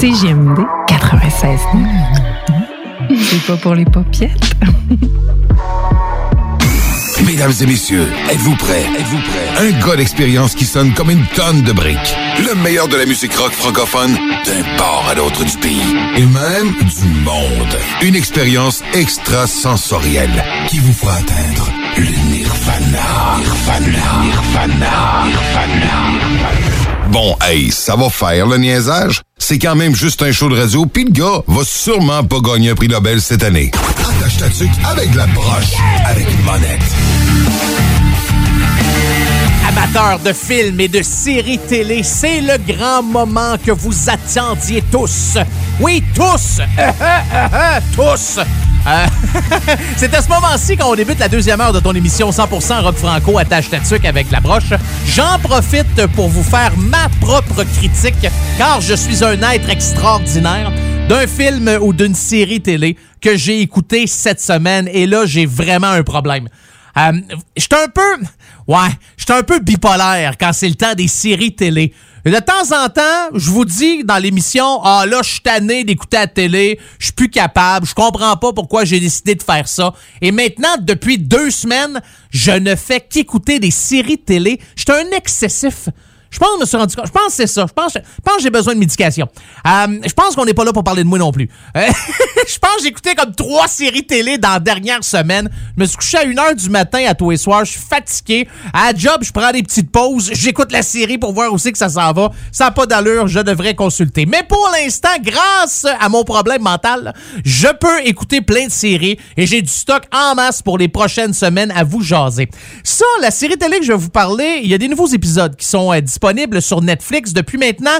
CGMD 96. C'est pas pour les paupiètes. Mesdames et messieurs, êtes-vous prêts? Êtes-vous prêts? Un gars d'expérience qui sonne comme une tonne de briques. Le meilleur de la musique rock francophone d'un port à l'autre du pays. Et même du monde. Une expérience extrasensorielle qui vous fera atteindre le nirvana. Nirvana. Nirvana. Nirvana. Bon, hey, ça va faire le niaisage. C'est quand même juste un show de radio, puis le gars va sûrement pas gagner un prix Nobel cette année. Attache ta tuque avec la broche, avec une monette. Amateurs de films et de séries télé, c'est le grand moment que vous attendiez tous. Oui, tous. tous. Euh, c'est à ce moment-ci qu'on débute la deuxième heure de ton émission 100% rock franco attache ta avec la broche. J'en profite pour vous faire ma propre critique car je suis un être extraordinaire d'un film ou d'une série télé que j'ai écouté cette semaine et là j'ai vraiment un problème. Euh, un peu ouais, un peu bipolaire quand c'est le temps des séries télé. De temps en temps, je vous dis dans l'émission, ah là, je suis tanné d'écouter la télé, je suis plus capable, je comprends pas pourquoi j'ai décidé de faire ça. Et maintenant, depuis deux semaines, je ne fais qu'écouter des séries télé. J'étais un excessif. Je pense que je me suis rendu compte. Je pense que c'est ça. Je pense, pense que j'ai besoin de médication. Euh, je pense qu'on n'est pas là pour parler de moi non plus. Euh, je pense que j'ai écouté comme trois séries télé dans la dernière semaine. Je me suis couché à 1h du matin à tous les soirs. Je suis fatigué. À la job, je prends des petites pauses. J'écoute la série pour voir aussi que ça s'en va. Ça n'a pas d'allure. Je devrais consulter. Mais pour l'instant, grâce à mon problème mental, je peux écouter plein de séries et j'ai du stock en masse pour les prochaines semaines à vous jaser. Ça, la série télé que je vais vous parler, il y a des nouveaux épisodes qui sont euh, sur Netflix depuis maintenant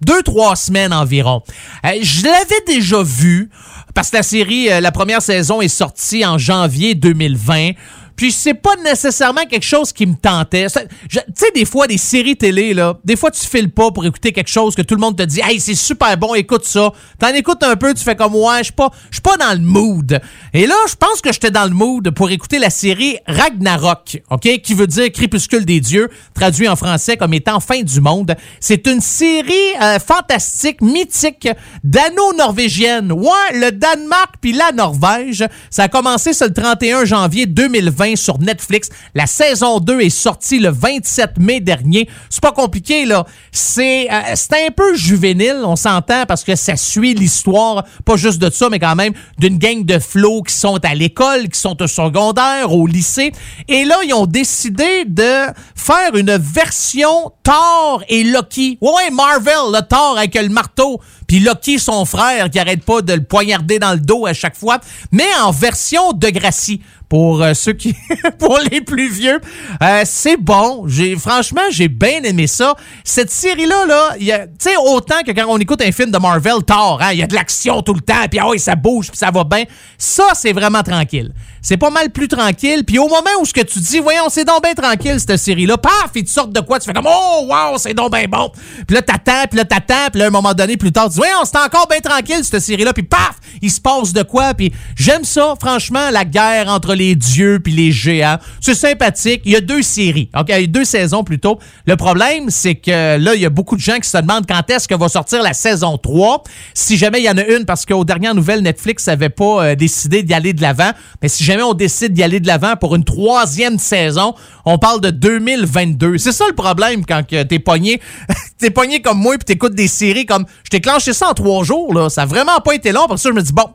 deux, trois semaines environ. Euh, je l'avais déjà vu parce que la série, euh, la première saison est sortie en janvier 2020. Puis c'est pas nécessairement quelque chose qui me tentait. Tu sais, des fois, des séries télé, là, des fois, tu files pas pour écouter quelque chose que tout le monde te dit Hey, c'est super bon, écoute ça. T'en écoutes un peu, tu fais comme Ouais, je suis pas, je suis pas dans le mood. Et là, je pense que j'étais dans le mood pour écouter la série Ragnarok, OK, qui veut dire Crépuscule des dieux, traduit en français comme étant fin du monde. C'est une série euh, fantastique, mythique, dano-norvégienne. Ouais, le Danemark puis la Norvège. Ça a commencé ce le 31 janvier 2020 2020 sur Netflix. La saison 2 est sortie le 27 mai dernier. C'est pas compliqué, là. C'est euh, c'est un peu juvénile, on s'entend, parce que ça suit l'histoire, pas juste de ça, mais quand même d'une gang de flots qui sont à l'école, qui sont au secondaire, au lycée. Et là, ils ont décidé de faire une version Thor et Loki. Ouais, Marvel, le Thor avec le marteau. Puis Loki, son frère, qui arrête pas de le poignarder dans le dos à chaque fois, mais en version de Gracie. Pour euh, ceux qui, pour les plus vieux, Euh, c'est bon. J'ai franchement, j'ai bien aimé ça. Cette série-là, là, il a- tu sais, autant que quand on écoute un film de Marvel, Thor, hein, il y a de l'action tout le temps, puis ah ça bouge, puis ça va bien. Ça, c'est vraiment tranquille. C'est pas mal plus tranquille. Puis au moment où ce que tu dis, voyons, c'est donc bien tranquille cette série-là, paf, ils te sortent de quoi, tu fais comme oh wow, c'est donc bien bon. Puis là t'attends, puis là t'attends, puis là à un moment donné plus tard, tu dis voyons, c'est encore bien tranquille cette série-là, puis paf, il se passe de quoi? Puis j'aime ça, franchement, la guerre entre les dieux puis les géants, c'est sympathique. Il y a deux séries, ok, il y a deux saisons plutôt. Le problème, c'est que là, il y a beaucoup de gens qui se demandent quand est-ce que va sortir la saison 3. Si jamais il y en a une, parce qu'aux dernières nouvelles, Netflix n'avait pas euh, décidé d'y aller de l'avant, mais si jamais on décide d'y aller de l'avant pour une troisième saison, on parle de 2022. C'est ça le problème quand t'es pogné, t'es pogné comme moi puis t'écoutes des séries comme, je t'ai clenché ça en trois jours là, ça a vraiment pas été long. Parce que je me dis bon,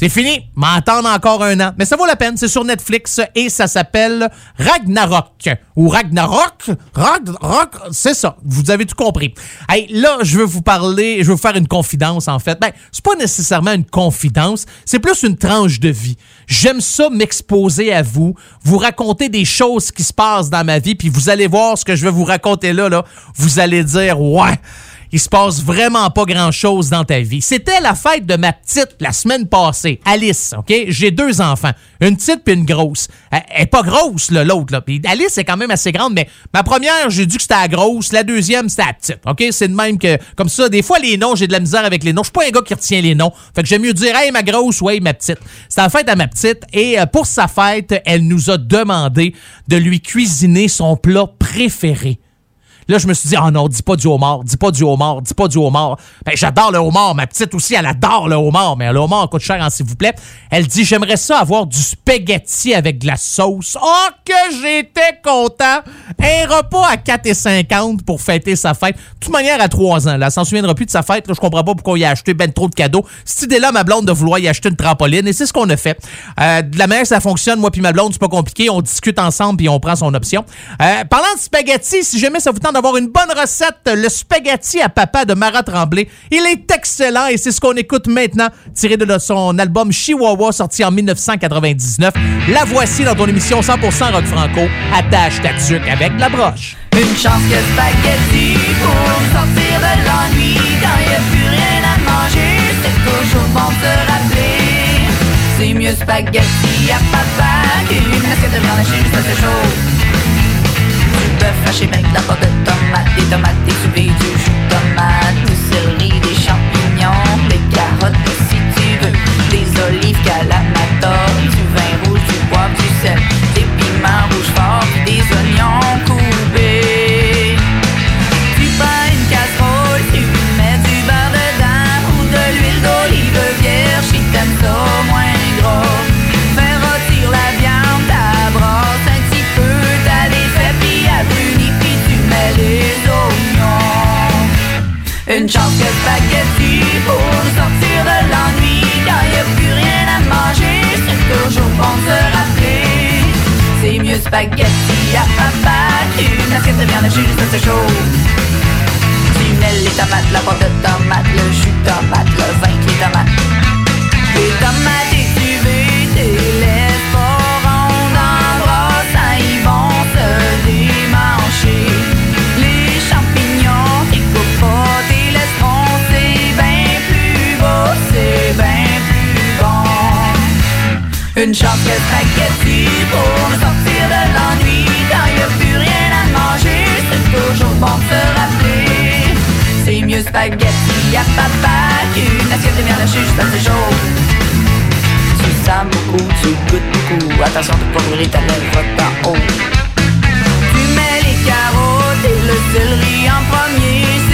c'est fini, m'attendre encore un an. Mais ça vaut la peine, c'est sur Netflix et ça s'appelle Ragnarok. Ou Ragnarok? Ragnarok, c'est ça. Vous avez tout compris. Hey, là, je veux vous parler, je veux vous faire une confidence en fait. Ben, c'est pas nécessairement une confidence, c'est plus une tranche de vie. J'aime ça m'exposer à vous, vous raconter des choses qui se passent dans ma vie, puis vous allez voir ce que je vais vous raconter là, là. Vous allez dire, ouais, il se passe vraiment pas grand-chose dans ta vie. C'était la fête de ma petite la semaine passée, Alice, OK? J'ai deux enfants, une petite puis une grosse. Elle est pas grosse, l'autre, là. Puis Alice est quand même assez grande, mais ma première, j'ai dit que c'était la grosse, la deuxième, c'était la petite, OK? C'est de même que, comme ça, des fois, les noms, j'ai de la misère avec les noms. Je suis pas un gars qui retient les noms. Fait que j'aime mieux dire, hey, ma grosse, ouais, ma petite. C'était la fête à ma petite, et euh, pour sa fête, elle nous a demandé de lui cuisiner son plat préféré. Là, je me suis dit, oh non, dis pas du homard, dis pas du homard, dis pas du homard. Ben, j'adore le homard. Ma petite aussi, elle adore le homard, mais le homard coûte cher, hein, s'il vous plaît. Elle dit, j'aimerais ça avoir du spaghetti avec de la sauce. Oh, que j'étais content! Un repas à 4,50 pour fêter sa fête. De toute manière, à 3 ans, là, elle s'en souviendra plus de sa fête. Là, je comprends pas pourquoi il a acheté ben trop de cadeaux. Cette idée-là, ma blonde, de vouloir y acheter une trampoline, et c'est ce qu'on a fait. Euh, de la manière que ça fonctionne, moi puis ma blonde, c'est pas compliqué. On discute ensemble puis on prend son option. Euh, parlant de spaghetti, si jamais ça vous tente d'avoir une bonne recette, le spaghetti à papa de Marat Tremblay, il est excellent et c'est ce qu'on écoute maintenant, tiré de son album Chihuahua, sorti en 1999. La voici dans ton émission 100% rock franco. Attache ta tuque avec la broche. Une chance que spaghetti pour sortir de l'ennui Quand y a plus rien à manger, c'est toujours bon de rappeler C'est mieux spaghetti à papa qu'une assiette de viande hachée juste assez chaud Du bœuf haché avec la pâte de tomate, des tomates, des du jus de tomate. Du céleri, des champignons, des carottes si tu veux Des olives calamator, du vin rouge, du poivre, du sel. Des piments rouges forts, des oignons Une chance que spaghetti pour nous sortir de l'ennui. Quand y a plus rien à manger, c'est toujours bon de se rappeler C'est mieux spaghetti à papa qu'une assiette de viande juste assez chaud Tu mets les tomates, la pâte de tomate, le jus de tomate, le vin, les tomates Les tomates Une chance que spaghetti pour nous sortir de l'ennui. Quand y a plus rien à manger, c'est toujours bon de se rappeler C'est mieux spaghetti à papa qu'une assiette de hachée juste assez chaud Tu sens beaucoup, tu goûtes beaucoup Attention de pas brûler ta lèvre d'en haut. Tu mets les carottes et le céleri en premier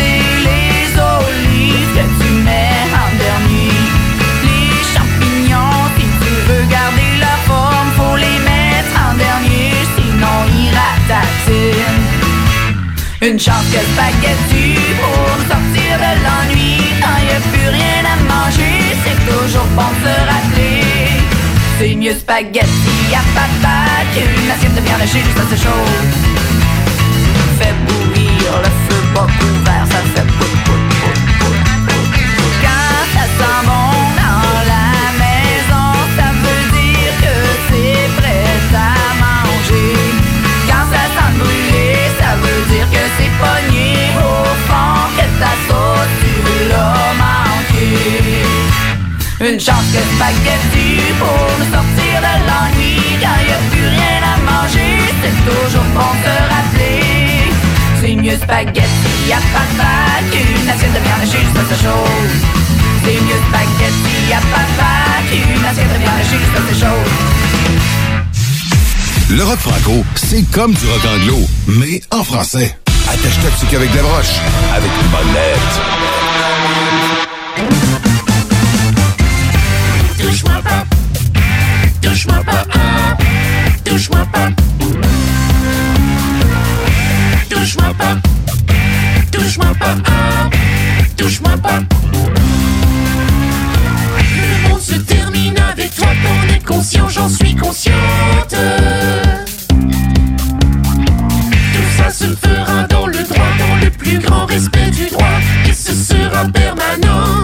spaghetti à papa qu'une assiette de viande hachée juste assez chaud. Fais bouillir le feu pas ça fait pout pout pout Une chance que spaghetti pour nous sortir de l'ennui. Quand y a plus rien à manger, c'est toujours bon de rappeler. C'est mieux spaghetti à papa qu'une assiette de viande à sa chose. C'est mieux spaghetti à papa qu'une assiette de viande à sa chose. Le rock franco, c'est comme du rock anglo, mais en français. Attache-toi qu'avec la broche, avec une bonne. Touche-moi pas, touche-moi pas. Touche-moi pas, touche-moi pas, touche-moi pas. Le monde se termine avec toi, t'en es conscient, j'en suis consciente. Tout ça se fera dans le droit, dans le plus grand respect du droit, et ce sera permanent,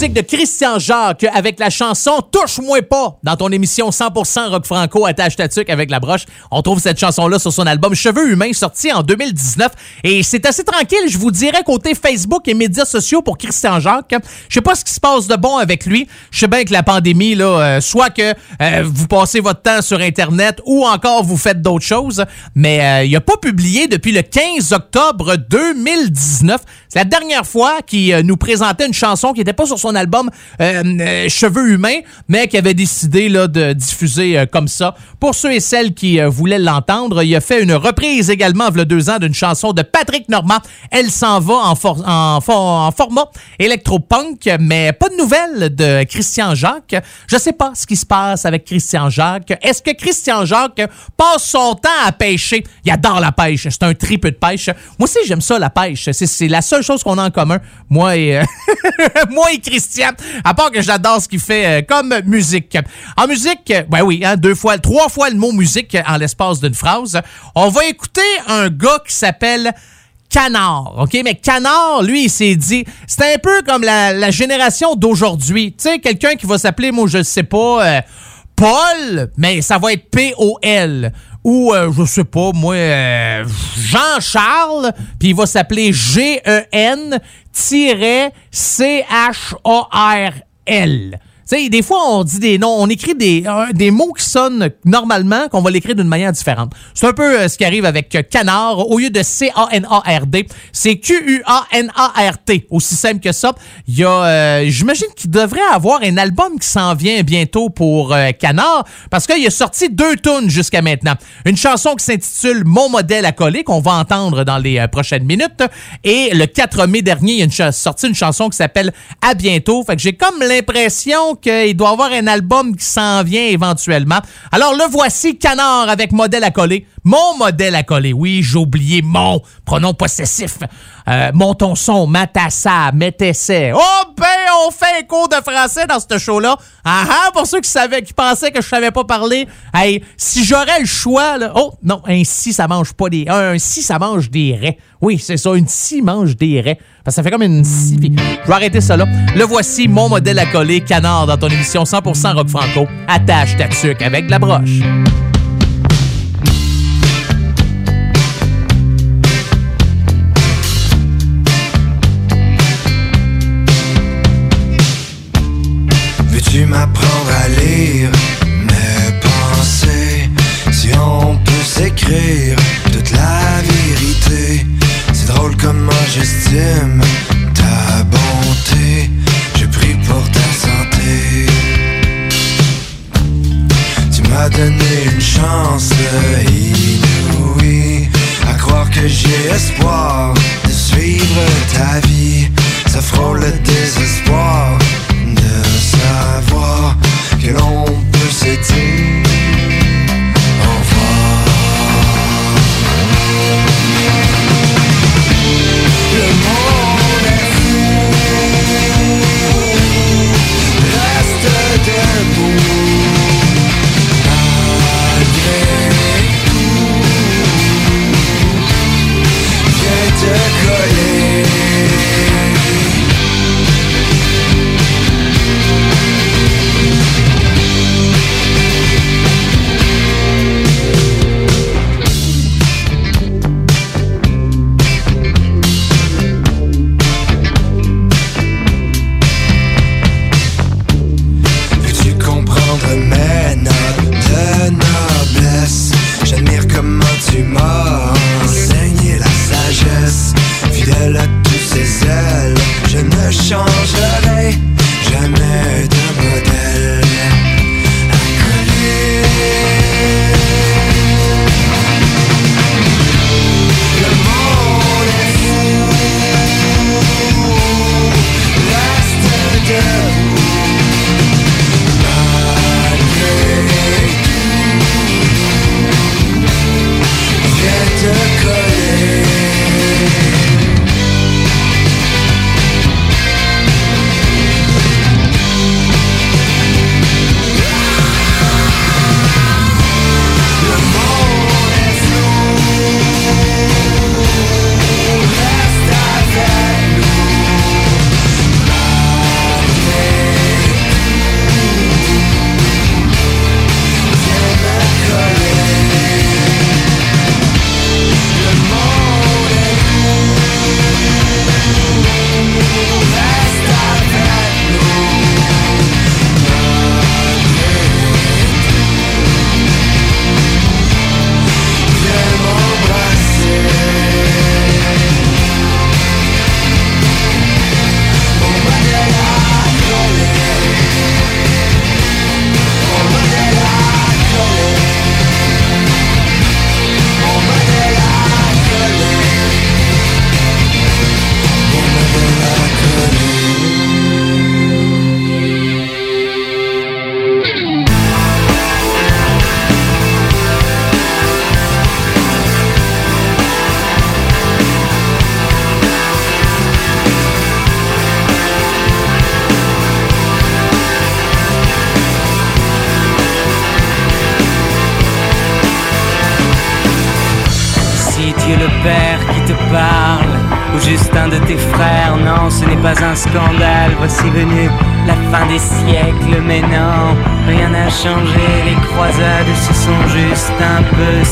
de Christian Jacques avec la chanson Touche-moi pas dans ton émission 100% rock franco attache ta tuque avec la broche. On trouve cette chanson-là sur son album Cheveux humains sorti en 2019 et c'est assez tranquille, je vous dirais, côté Facebook et médias sociaux pour Christian Jacques. Je sais pas ce qui se passe de bon avec lui. Je sais bien que la pandémie, là, euh, soit que euh, vous passez votre temps sur Internet ou encore vous faites d'autres choses, mais euh, il a pas publié depuis le 15 octobre 2019. La dernière fois qu'il euh, nous présentait une chanson qui n'était pas sur son album euh, euh, Cheveux humains, mais qui avait décidé là, de diffuser euh, comme ça. Pour ceux et celles qui voulaient l'entendre, il a fait une reprise également, il y a deux ans, d'une chanson de Patrick Normand. Elle s'en va en, for- en, for- en format électropunk, mais pas de nouvelles de Christian Jacques. Je sais pas ce qui se passe avec Christian Jacques. Est-ce que Christian Jacques passe son temps à pêcher? Il adore la pêche. C'est un triple de pêche. Moi aussi, j'aime ça, la pêche. C'est la seule chose qu'on a en commun. Moi et, euh, moi et Christian. À part que j'adore ce qu'il fait euh, comme musique. En musique, euh, ben oui, hein, deux fois, trois fois le mot musique en l'espace d'une phrase. On va écouter un gars qui s'appelle Canard, OK? Mais Canard, lui, il s'est dit, c'est un peu comme la, génération d'aujourd'hui. Tu sais, quelqu'un qui va s'appeler, moi, je sais pas, Paul, mais ça va être P-O-L. Ou, euh, je sais pas, moi, euh, Jean-Charles, puis il va s'appeler G-E-N-C-H-A-R-L. Tu sais, des fois, on dit des noms, on écrit des, des mots qui sonnent normalement, qu'on va l'écrire d'une manière différente. C'est un peu euh, ce qui arrive avec euh, Canard. Au lieu de C-A-N-A-R-D, c'est Q-U-A-N-A-R-T. Aussi simple que ça. Il y a, euh, j'imagine qu'il devrait avoir un album qui s'en vient bientôt pour Canard, parce qu'il a sorti deux tunes jusqu'à maintenant. Une chanson qui s'intitule Mon modèle à coller, qu'on va entendre dans les prochaines minutes. Et le 4 mai dernier, il y a une sorti une chanson qui s'appelle À bientôt. Fait que j'ai comme l'impression qu'il doit avoir un album qui s'en vient éventuellement. Alors le voici, Canard avec modèle à coller. Mon modèle à coller. Oui, j'ai oublié mon pronom possessif. Euh, mon ton son, matassa, mettessais. Oh ben, on fait un cours de français dans ce show-là. Ah ah, pour ceux qui savaient, qui pensaient que je savais pas parler. Hey, si j'aurais le choix, là, oh non, un si ça mange pas des, un si ça mange des raies. Oui, c'est ça, une si mange des raies. Parce que ça fait comme une si. Je vais arrêter ça là. Le voici, mon modèle à coller, canard dans ton émission 100% rock franco. Attache ta tuque avec la broche. Veux-tu m'apprendre à lire mes pensées. Si on peut s'écrire toute la vérité C'est drôle comment j'estime ta bonté. Je prie pour ta santé. Tu m'as donné une chance inouïe À croire que j'ai espoir de suivre ta vie. Ça frôle le désespoir que l'on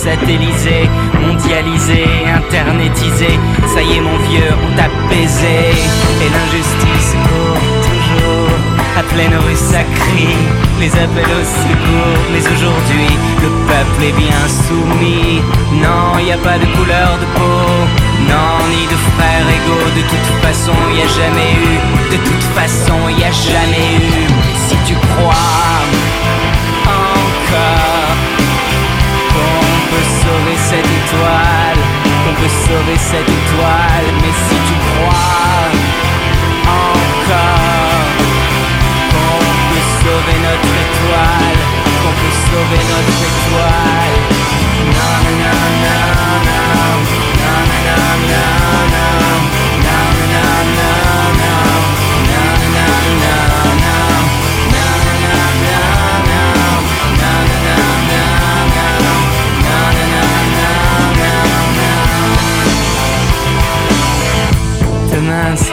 peu satellisées, mondialisées, internetisées. Ça y est, mon vieux, on t'a baisé. Et l'injustice court toujours à pleine rue sacrée. Les appels au secours, mais aujourd'hui, le peuple est bien soumis. Non, y a pas de couleur de peau. Non, ni de frères égaux, de toute façon, y a jamais eu. De toute façon, y a jamais eu. Si tu crois sauver cette étoile, mais si tu crois encore qu'on peut sauver notre étoile, qu'on peut sauver notre étoile.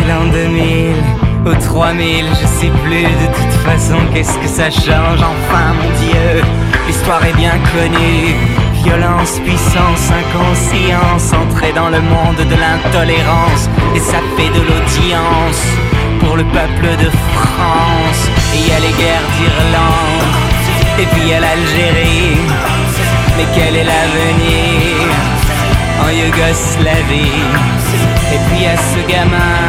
L'an 2000 ou 3000, je sais plus de toute façon qu'est-ce que ça change enfin mon Dieu, l'histoire est bien connue. Violence, puissance, inconscience, entrer dans le monde de l'intolérance et ça fait de l'audience pour le peuple de France. Et y a les guerres d'Irlande et puis a l'Algérie. Mais quel est l'avenir en Yougoslavie? Et puis a ce gamin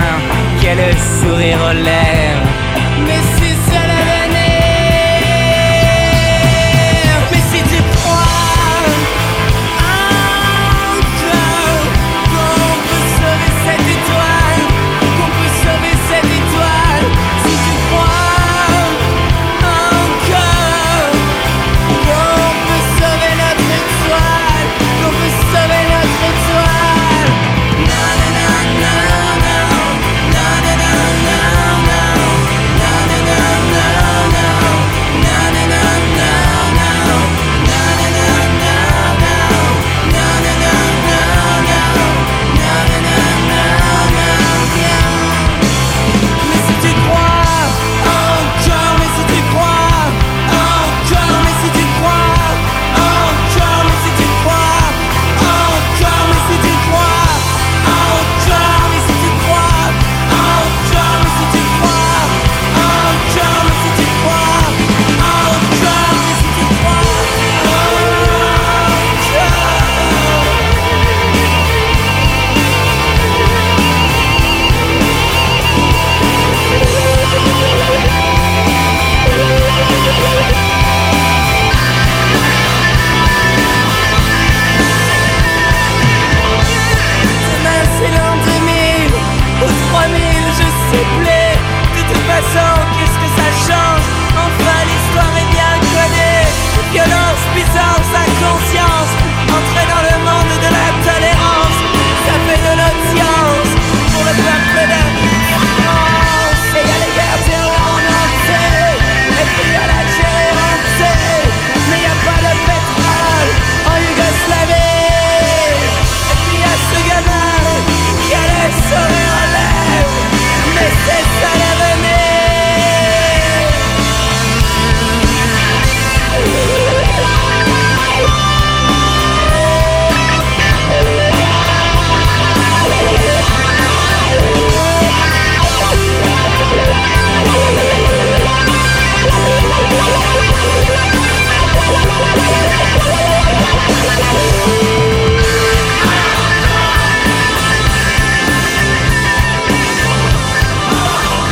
le sourire aux lèvres.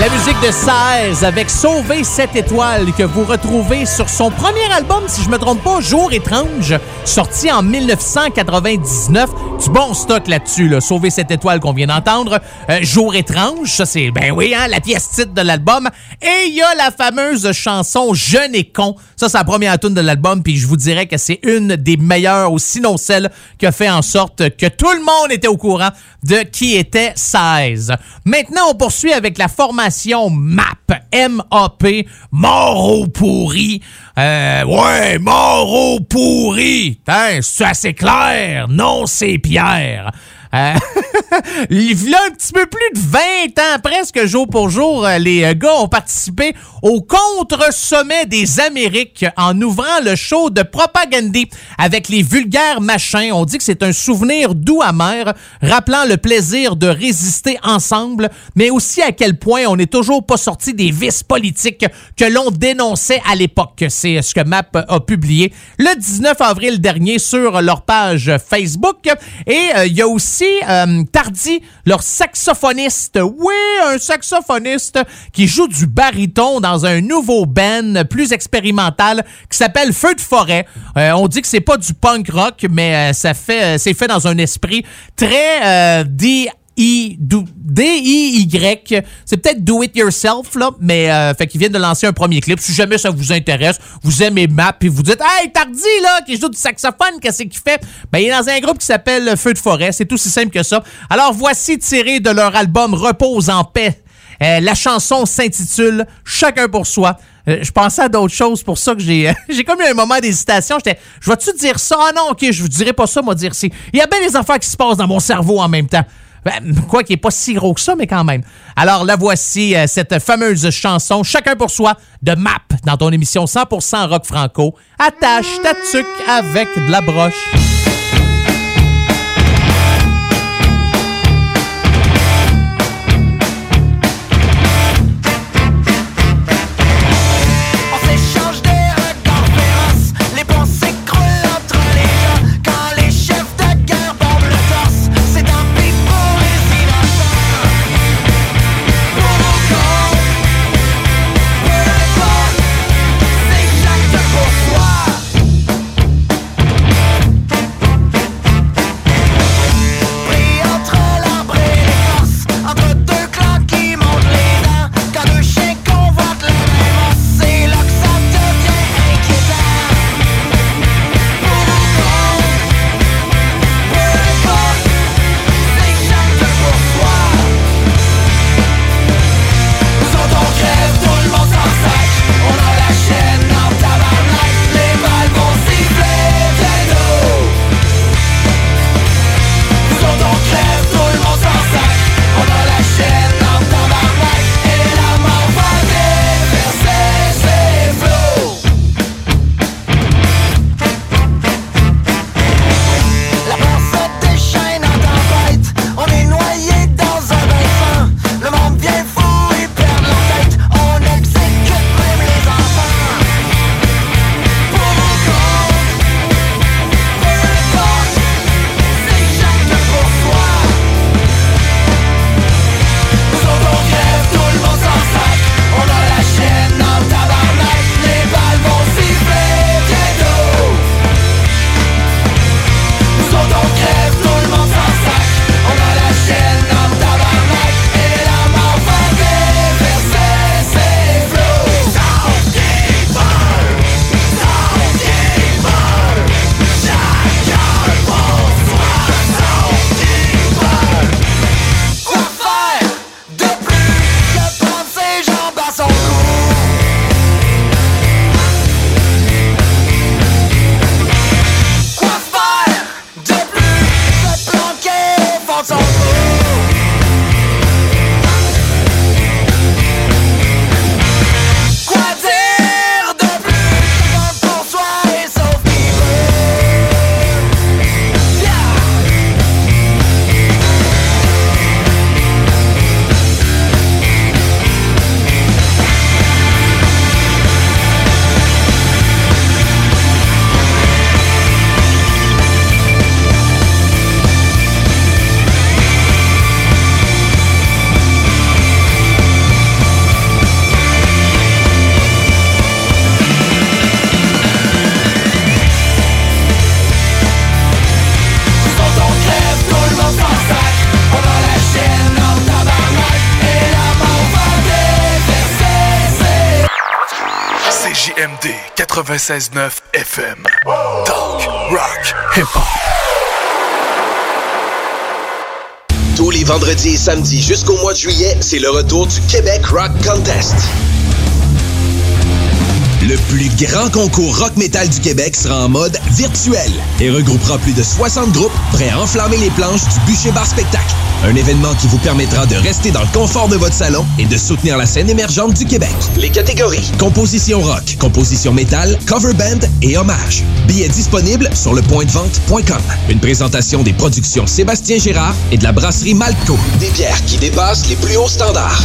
La musique de 16 avec Sauver cette étoile que vous retrouvez sur son premier album, si je me trompe pas, Jour étrange, sorti en 1999. Du bon stock là-dessus, là. Sauver cette étoile qu'on vient d'entendre. Euh, Jour étrange, ça c'est, ben oui, hein, la pièce titre de l'album. Et il y a la fameuse chanson Jeune et con. Ça, c'est la première tune de l'album, puis je vous dirais que c'est une des meilleures, ou sinon celle qui a fait en sorte que tout le monde était au courant de qui était 16. Maintenant, on poursuit avec la formation MAP, M-A-P, mort pourri. Euh, ouais, mort au pourri. C'est assez clair? Non, c'est Pierre. Euh, il y a un petit peu plus de 20 ans, presque jour pour jour, euh, les euh, gars ont participé au contre-sommet des Amériques en ouvrant le show de Propagandy avec les vulgaires machins. On dit que c'est un souvenir doux amer, rappelant le plaisir de résister ensemble, mais aussi à quel point on n'est toujours pas sorti des vices politiques que l'on dénonçait à l'époque. C'est ce que MAP a publié le 19 avril dernier sur leur page Facebook. Et il y a aussi euh, Tardy, leur saxophoniste. Oui, un saxophoniste qui joue du baryton dans un nouveau band plus expérimental qui s'appelle Feu de forêt. Euh, on dit que c'est pas du punk rock, mais euh, ça fait, c'est fait dans un esprit très euh, D- I- D-I-Y. C'est peut-être do it yourself, là, mais euh, fait qu'ils viennent de lancer un premier clip. Si jamais ça vous intéresse, vous aimez Map et vous dites Hey, Tardy, là, qui joue du saxophone, qu'est-ce qu'il fait? Ben, il est dans un groupe qui s'appelle Feu de forêt. C'est aussi simple que ça. Alors, voici tiré de leur album Repose en paix. Euh, la chanson s'intitule Chacun pour soi. Euh, je pensais à d'autres choses pour ça que j'ai j'ai comme eu un moment d'hésitation. J'étais, je vais-tu dire ça? Ah non, ok, je vous dirai pas ça, moi dire si. Il y a bien des affaires qui se passent dans mon cerveau en même temps. Ben, quoi qu'il n'est pas si gros que ça, mais quand même. Alors la voici, euh, cette fameuse chanson Chacun pour soi de MAP dans ton émission 100% rock franco. Attache ta tuque avec de la broche. 96.9 FM. Tous les vendredis et samedis jusqu'au mois de juillet, c'est le retour du Québec Rock Contest. Le plus grand concours rock metal du Québec sera en mode virtuel et regroupera plus de 60 groupes prêts à enflammer les planches du Bûcher Bar Spectacle. Un événement qui vous permettra de rester dans le confort de votre salon et de soutenir la scène émergente du Québec. Les catégories composition rock, composition métal, cover band et hommage. Billets disponibles sur le vente.com. Une présentation des productions Sébastien Gérard et de la brasserie Malco. Des bières qui dépassent les plus hauts standards.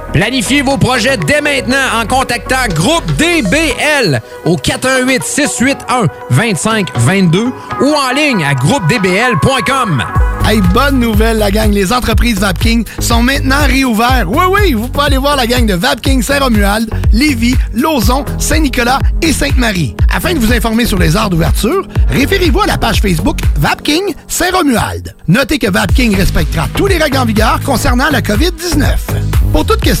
Planifiez vos projets dès maintenant en contactant Groupe DBL au 418 681 2522 ou en ligne à groupedbl.com. Hey, bonne nouvelle, la gang. Les entreprises Vapking sont maintenant réouvertes. Oui, oui, vous pouvez aller voir la gang de Vapking Saint-Romuald, Lévis, Lauson, Saint-Nicolas et Sainte-Marie. Afin de vous informer sur les heures d'ouverture, référez-vous à la page Facebook Vapking Saint-Romuald. Notez que Vapking respectera tous les règles en vigueur concernant la COVID-19. Pour toute question,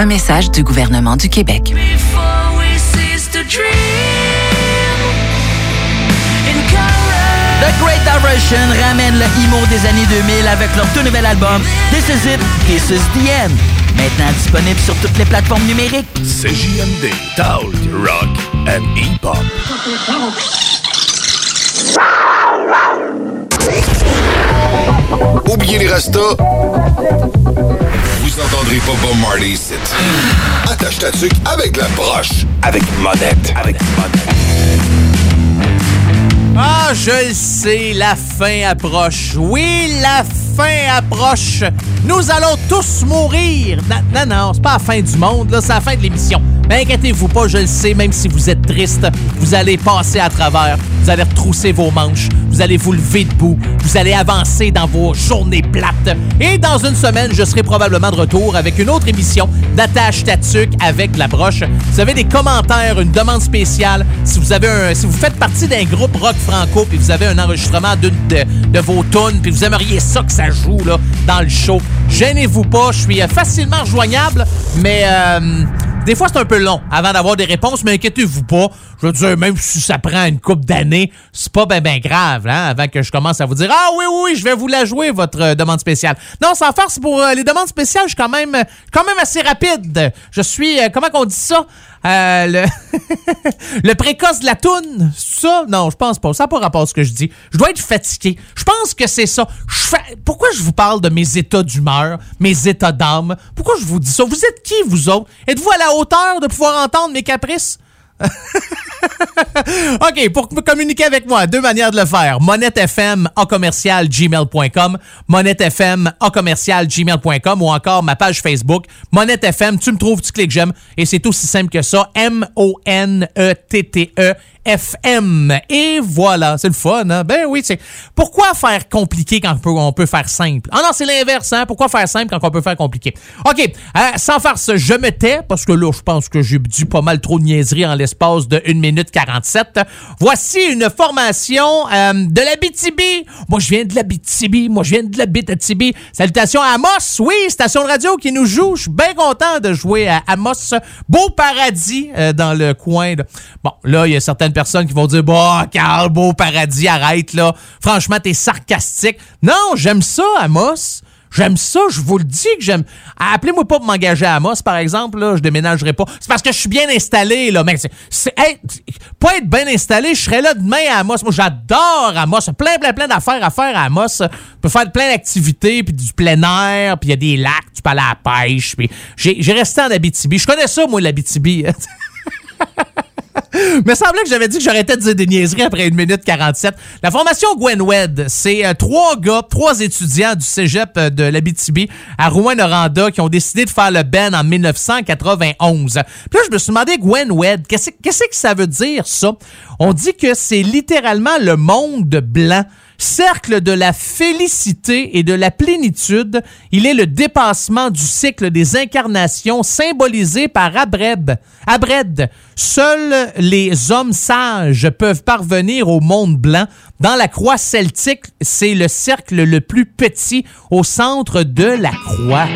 Un message du gouvernement du Québec. The Great Diversion ramène le emo des années 2000 avec leur tout nouvel album This Is It, This Is The End. Maintenant disponible sur toutes les plateformes numériques. CJMD, Talk, Rock and Hip-Hop. Oubliez les restos. Vous entendrez pas Bob Marley ici. Attache ta tuque avec la broche. Avec monette. Avec monette. Ah, je le sais, la fin approche. Oui, la fin approche. Nous allons tous mourir. Non, non, c'est pas la fin du monde, c'est la fin de l'émission. Mais inquiétez-vous pas, je le sais, même si vous êtes triste, vous allez passer à travers, vous allez retrousser vos manches, vous allez vous lever debout, vous allez avancer dans vos journées plates. Et dans une semaine, je serai probablement de retour avec une autre émission d'Attache Tatuc avec la broche. Vous avez des commentaires, une demande spéciale. Si vous avez un, si vous faites partie d'un groupe rock franco puis vous avez un enregistrement de, de vos tunes puis vous aimeriez ça que ça joue là dans le show, gênez-vous pas. Je suis euh, facilement rejoignable, mais euh, des fois, c'est un peu long avant d'avoir des réponses, mais inquiétez-vous pas. Je veux dire, même si ça prend une couple d'années, c'est pas ben ben grave, hein, avant que je commence à vous dire « Ah oui, oui, je vais vous la jouer, votre euh, demande spéciale. » Non, sans farce, pour les demandes spéciales, je suis quand même, quand même assez rapide. Je suis, comment qu'on dit ça? Euh, le... le précoce de la toune, ça? Non, je pense pas. Ça n'a pas rapport à ce que je dis. Je dois être fatigué. Je pense que c'est ça. Pourquoi je vous parle de mes états d'humeur, mes états d'âme? Pourquoi je vous dis ça? Vous êtes qui, vous autres? Êtes-vous à la hauteur de pouvoir entendre mes caprices? OK, pour communiquer avec moi, deux manières de le faire. MonetteFM en gmail.com, MonetteFM en gmail.com ou encore ma page Facebook, MonetteFM, tu me trouves, tu cliques j'aime et c'est aussi simple que ça, M-O-N-E-T-T-E. FM. Et voilà, c'est le fun, hein? Ben oui, c'est. Pourquoi faire compliqué quand on peut, faire simple? Ah non, c'est l'inverse, hein? Pourquoi faire simple quand on peut faire compliqué? OK, euh, sans farce, je me tais, parce que là, je pense que j'ai dit pas mal trop de en l'espace de 1 minute 47. Voici une formation euh, de la BTB. Moi, je viens de la BTB. Moi, je viens de la BTB. Salutations à Amos. Oui, station de radio qui nous joue. Je suis bien content de jouer à Amos. Beau paradis euh, dans le coin. de- Bon, là, il y a certaines personnes qui vont dire Bah, Carl, beau paradis, arrête là. Franchement, t'es sarcastique. Non, j'aime ça, Amos. J'aime ça, je vous le dis que j'aime. Appelez-moi pas pour m'engager à Amos, par exemple, là, je déménagerai pas. C'est parce que je suis bien installé, là, mec. C'est, hey, pas être bien installé, je serais là demain à Amos. Moi, j'adore Amos. Plein, plein, plein d'affaires à faire à Amos. Tu peux faire plein d'activités, puis du plein air, puis il y a des lacs, tu peux aller à la pêche. Puis j'ai, j'ai resté en Abitibi. Je connais ça, moi, l'Abitibi. Me semblait que j'avais dit que j'arrêtais de dire des niaiseries après une minute 47. La formation Gwenwed, c'est euh, trois gars, trois étudiants du cégep euh, de l'Abitibi à Rouen-Noranda qui ont décidé de faire le Ben en 1991. Puis là, je me suis demandé, Gwenwed, qu'est-ce qu'est-ce que ça veut dire, ça? On dit que c'est littéralement le monde blanc. Cercle de la félicité et de la plénitude, il est le dépassement du cycle des incarnations symbolisé par Abreb. Abred. Seuls les hommes sages peuvent parvenir au monde blanc. Dans la croix celtique, c'est le cercle le plus petit au centre de la croix.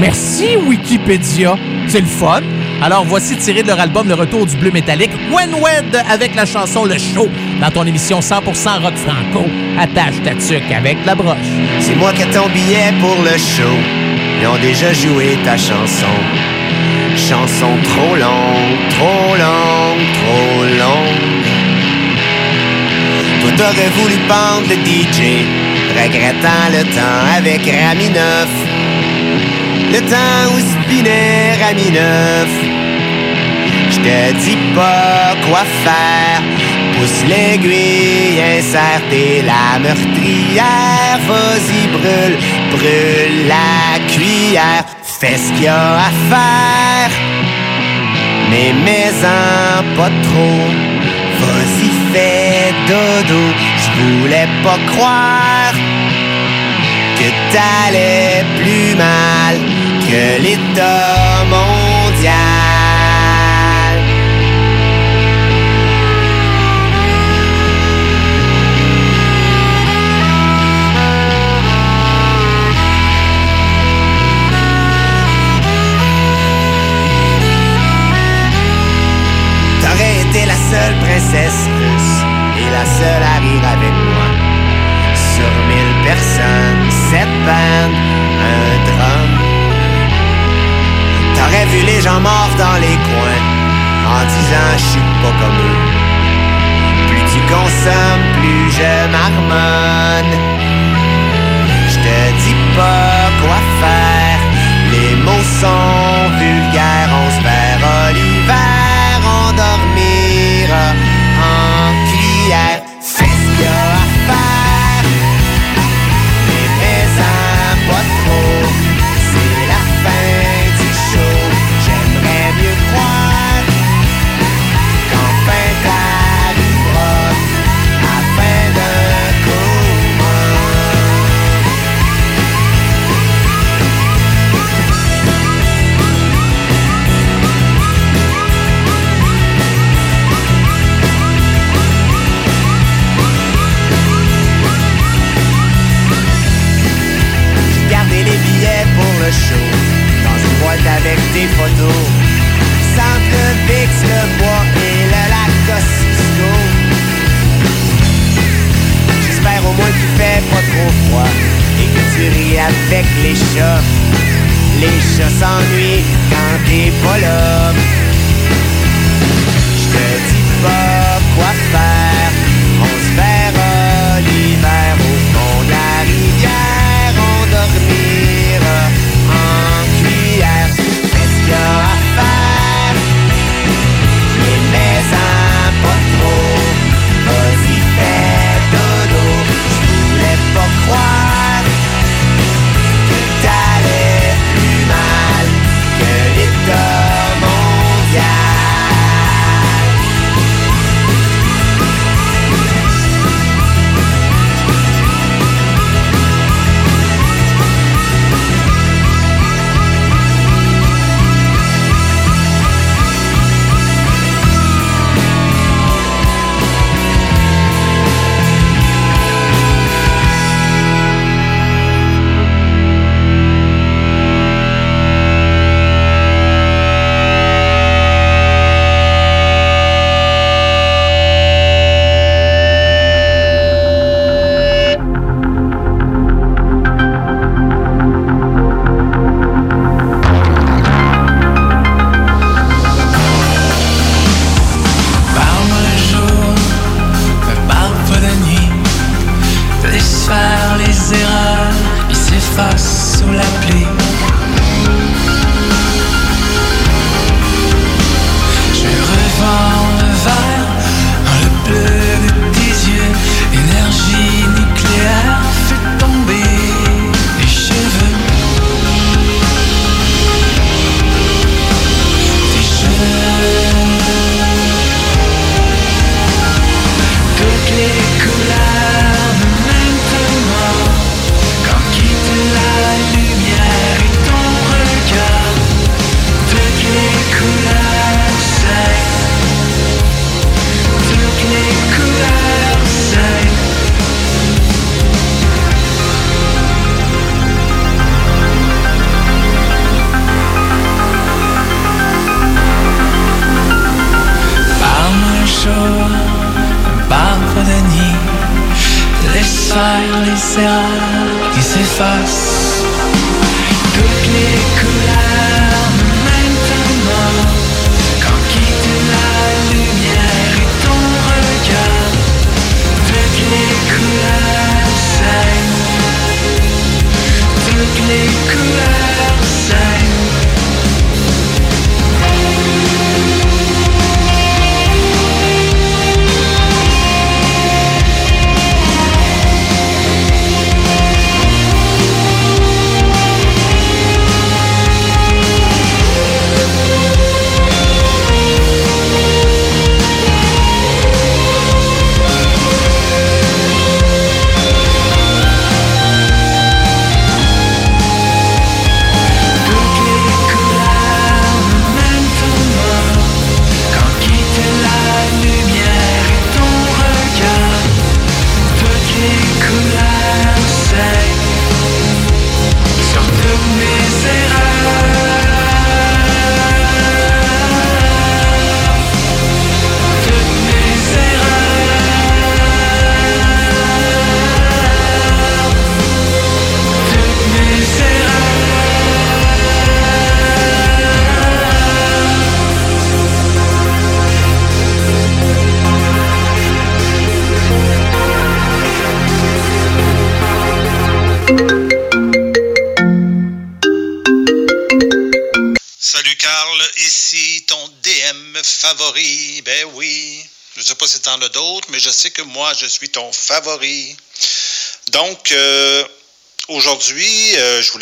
Merci Wikipédia. C'est le fun. Alors voici tiré de leur album Le Retour du Bleu Métallique, When Wed avec la chanson Le Show dans ton émission 100% rock franco. Attache ta tuque avec la broche. C'est moi qui ai ton billet pour le show. Ils ont déjà joué ta chanson. Chanson trop longue, trop longue, trop longue. Toi t'aurais voulu pendre le DJ, regrettant le temps avec Rami 9. Le temps où spinait Rami 9. Je te dis pas quoi faire. Pousse l'aiguille, insère tes la meurtrière. Vas-y, brûle, brûle la cuillère. Fais ce qu'il y a à faire. Mais mets-en pas trop. Vas-y, fais dodo. Je voulais pas croire que t'allais plus mal que l'État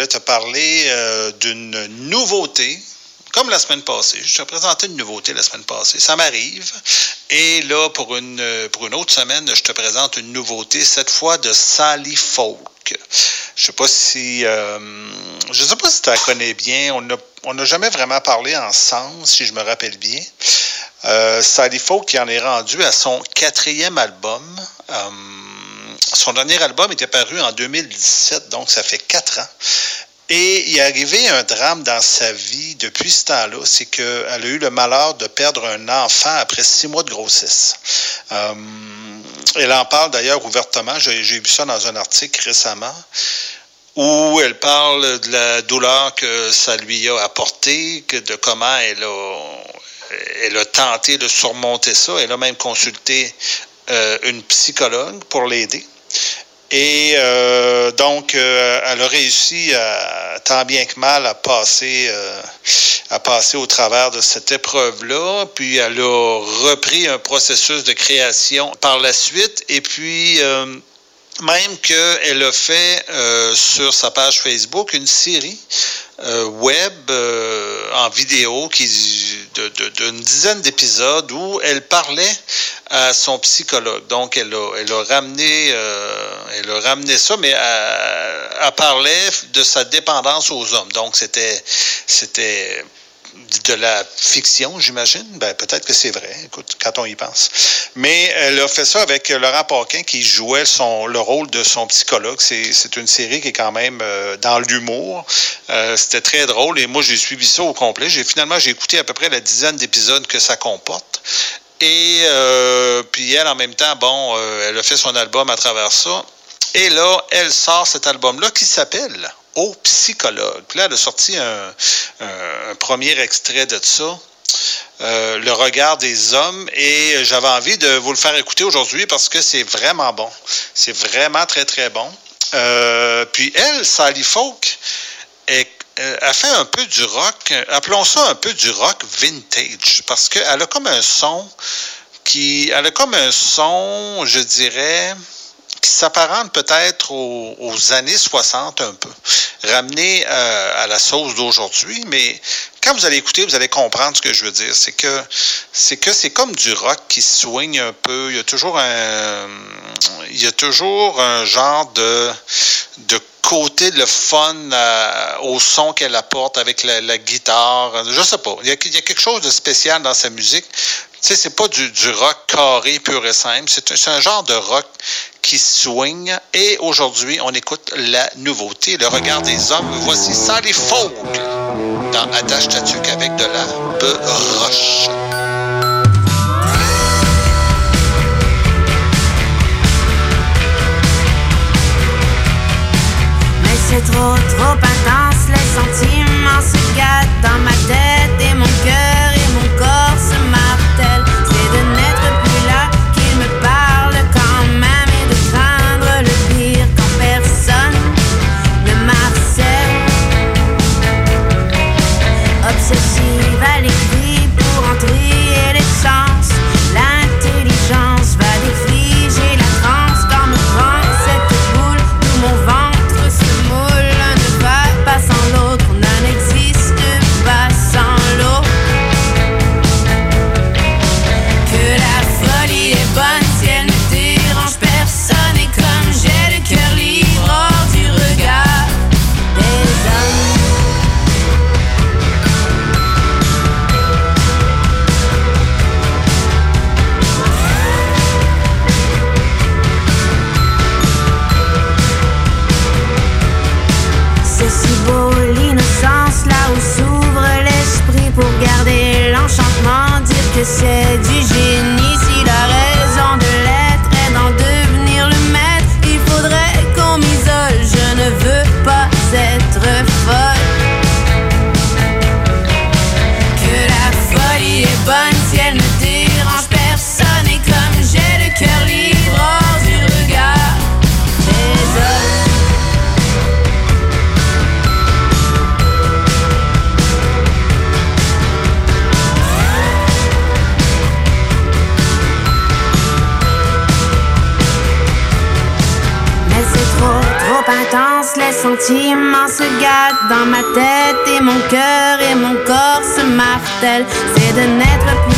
te parler euh, d'une nouveauté. Comme la semaine passée, je te présentais une nouveauté la semaine passée. Ça m'arrive. Et là, pour une, pour une autre semaine, je te présente une nouveauté, cette fois de Sally Folk. Je sais pas si euh, je sais pas si tu la connais bien. On n'a on jamais vraiment parlé ensemble, si je me rappelle bien. Euh, Sally Folk qui en est rendu à son quatrième album. Son dernier album était paru en 2017, donc ça fait quatre ans. Et il est arrivé un drame dans sa vie depuis ce temps-là, c'est qu'elle a eu le malheur de perdre un enfant après six mois de grossesse. Euh, elle en parle d'ailleurs ouvertement, j'ai vu ça dans un article récemment. où elle parle de la douleur que ça lui a apporté, que de comment elle a, elle a tenté de surmonter ça. Elle a même consulté euh, une psychologue pour l'aider. Et euh, donc, euh, elle a réussi, tant bien que mal, à passer, euh, à passer au travers de cette épreuve-là. Puis, elle a repris un processus de création par la suite. Et puis, même qu'elle a fait sur sa page Facebook une série euh, web euh, en vidéo qui d'une dizaine d'épisodes où elle parlait à son psychologue. Donc, elle a, elle a ramené, euh, elle a ramené ça, mais elle, elle parlait de sa dépendance aux hommes. Donc, c'était, c'était de la fiction, j'imagine. Ben, peut-être que c'est vrai, écoute, quand on y pense. Mais elle a fait ça avec Laurent Paquin qui jouait son, le rôle de son psychologue. C'est, une série qui est quand même euh, dans l'humour. Euh, c'était très drôle et moi, j'ai suivi ça au complet. J'ai finalement, j'ai écouté à peu près la dizaine d'épisodes que ça comporte. Et euh, puis elle, en même temps, bon, elle a fait son album à travers ça. Et là, elle sort cet album-là qui s'appelle Psychologue. Puis là, elle a sorti un, premier extrait de ça. euh, le regard des hommes et j'avais envie de vous le faire écouter aujourd'hui parce que c'est vraiment bon. C'est vraiment très très bon. Euh, puis elle, Sally Folk, est- euh, a fait un peu du rock, appelons ça un peu du rock vintage, parce qu'elle a comme un son qui, elle a comme un son, je dirais, qui s'apparente peut-être aux, années 60 un peu, ramené euh, à la sauce d'aujourd'hui, mais quand vous allez écouter, vous allez comprendre ce que je veux dire. C'est que c'est que c'est comme du rock qui swing un peu. Il y a toujours un il y a toujours un genre de de côté le fun euh, au son qu'elle apporte avec la, guitare. Je sais pas. Il y, a, quelque chose de spécial dans sa musique. Tu sais, c'est pas du, rock carré pur et simple. C'est un genre de rock qui swing. Et aujourd'hui, on écoute la nouveauté, le regard des hommes. Voici Sally Folk dans Attache Tatuc avec de la roche. Intense, les sentiments se gâtent dans ma tête et mon cœur et mon corps se martèlent. C'est de n'être plus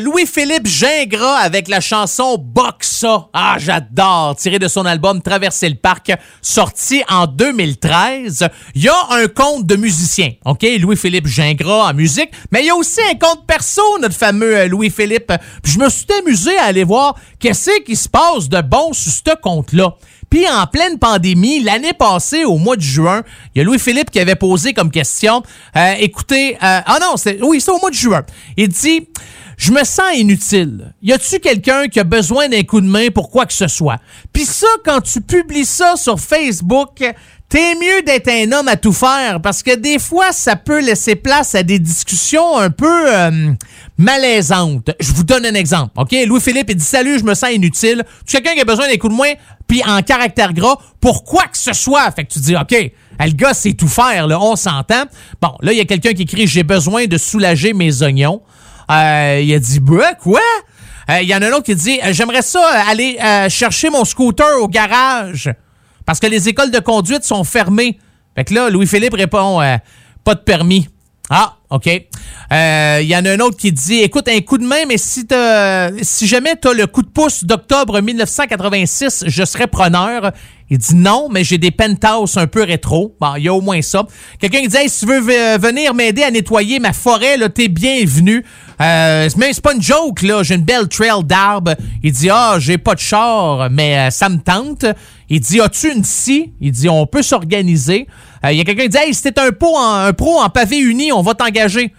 Louis-Philippe Gingras avec la chanson Boxa. Ah, j'adore. Tiré de son album Traverser le parc, sorti en 2013. Il y a un compte de musicien, OK? Louis-Philippe Gingras en musique. Mais il y a aussi un compte perso, notre fameux euh, Louis-Philippe. Je me suis amusé à aller voir qu'est-ce qui se passe de bon sur ce compte-là. Puis en pleine pandémie, l'année passée, au mois de juin, il y a Louis-Philippe qui avait posé comme question, euh, écoutez, euh, ah non, oui, c'est au mois de juin. Il dit, je me sens inutile. Y a-tu quelqu'un qui a besoin d'un coup de main pour quoi que ce soit? Puis ça, quand tu publies ça sur Facebook, T'es mieux d'être un homme à tout faire parce que des fois, ça peut laisser place à des discussions un peu euh, malaisantes. Je vous donne un exemple, OK? Louis-Philippe, il dit « Salut, je me sens inutile. Tu quelqu'un qui a besoin d'un coup de main, puis en caractère gras, pour quoi que ce soit. » Fait que tu dis « OK, le gars sait tout faire, là, on s'entend. » Bon, là, il y a quelqu'un qui écrit « J'ai besoin de soulager mes oignons. Euh, Il a dit « Bah, quoi? Euh, Il y en a un autre qui dit « J'aimerais ça aller euh, chercher mon scooter au garage. » Parce que les écoles de conduite sont fermées. Fait que là, Louis-Philippe répond euh, pas de permis. Ah, OK? Euh, Il y en a un autre qui dit Écoute, un coup de main, mais si, si jamais tu as le coup de pouce d'octobre 1986, je serais preneur. Il dit non, mais j'ai des penthouses un peu rétro. Bon, il y a au moins ça. Quelqu'un qui dit si tu veux venir m'aider à nettoyer ma forêt, là, t'es bienvenu. Euh, mais c'est pas une joke, là. J'ai une belle trail d'arbres. Il dit Ah, j'ai pas de char, mais euh, ça me tente. Il dit As-tu une scie? Il dit On peut s'organiser. Euh, Il y a quelqu'un qui dit Hey, si t'es un, pro en- un pro en pavé uni, on va t'engager.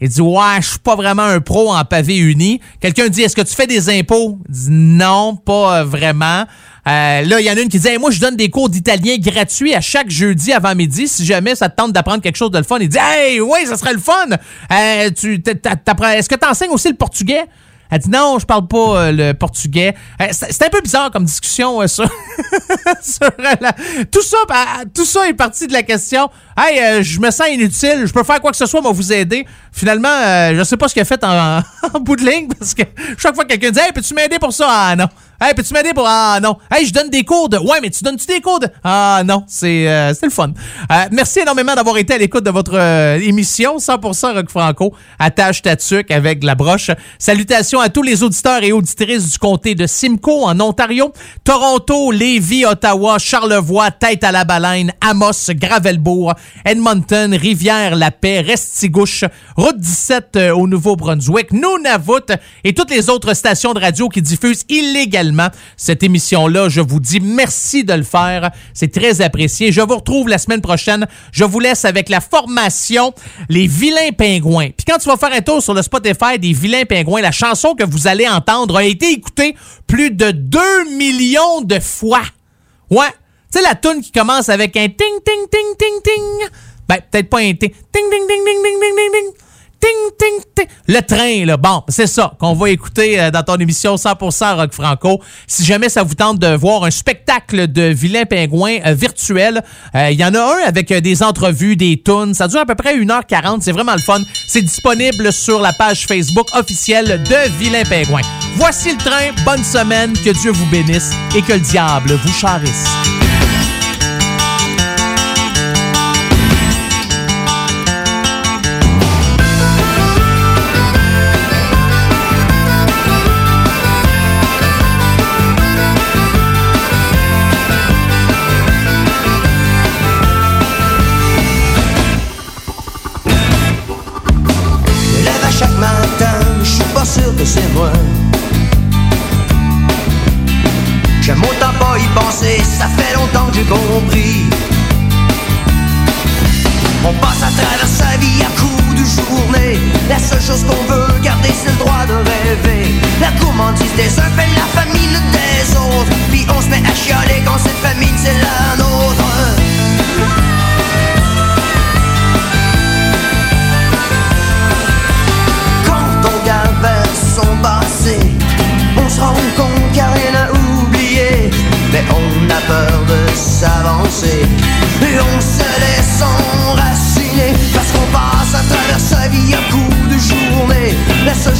Il dit Ouais, je suis pas vraiment un pro en pavé uni. Quelqu'un dit Est-ce que tu fais des impôts? Il dit Non, pas euh, vraiment. Euh, là, il y en a une qui dit Moi, je donne des cours d'italien gratuits à chaque jeudi avant midi. Si jamais ça te tente d'apprendre quelque chose de le fun, il dit Hey, oui, ça serait le fun. Est-ce que tu enseignes aussi le portugais? Elle dit non, je parle pas euh, le portugais. Euh, c'est un peu bizarre comme discussion euh, sur, sur, euh, la- tout ça. bah, tout ça est parti de la question. Hey, euh, je me sens inutile, je peux faire quoi que ce soit, moi vous aider. Finalement, euh, je sais pas ce qu'il a fait en, en bout de ligne parce que chaque fois que quelqu'un dit Hey, peux-tu m'aider pour ça? Ah non. Hey, peux-tu m'aider pour Ah non. Hey, je donne des cours de Ouais, mais tu donnes-tu des cours de Ah non, c'est euh, le fun. Euh, merci énormément d'avoir été à l'écoute de votre euh, émission 100% Rock Franco. Attache ta avec la broche. Salutations à tous les auditeurs et auditrices du comté de Simcoe en Ontario, Toronto, Lévis, Ottawa, Charlevoix, Tête à la Baleine, Amos, Gravelbourg, Edmonton, Rivière-la-Paix, Restigouche, Route 17 euh, au Nouveau-Brunswick, Nunavut et toutes les autres stations de radio qui diffusent illégalement cette émission-là. Je vous dis merci de le faire. C'est très apprécié. Je vous retrouve la semaine prochaine. Je vous laisse avec la formation Les Vilains Pingouins. Puis quand tu vas faire un tour sur le Spotify des Vilains Pingouins, la chanson que vous allez entendre a été écoutée plus de 2 millions de fois. Ouais. Tu sais, la tune qui commence avec un ting, ting, ting, ting, ting. Ben, peut-être pas un ting. Ting, ting, ting, ting, ting, ting, ting, ting. Ting. Le train, là. Bon, c'est ça qu'on va écouter euh, dans ton émission 100% Rock Franco. Si jamais ça vous tente de voir un spectacle de vilains pingouins euh, virtuel, euh, il y en a un avec des entrevues, des tunes. Ça dure à peu près 1h40. C'est vraiment le fun. C'est disponible sur la page Facebook officielle de Vilains Pingouins. Voici le train. Bonne semaine. Que Dieu vous bénisse et que le diable vous charisse. Chose qu'on veut garder, c'est le droit de rêver. La gourmandise des uns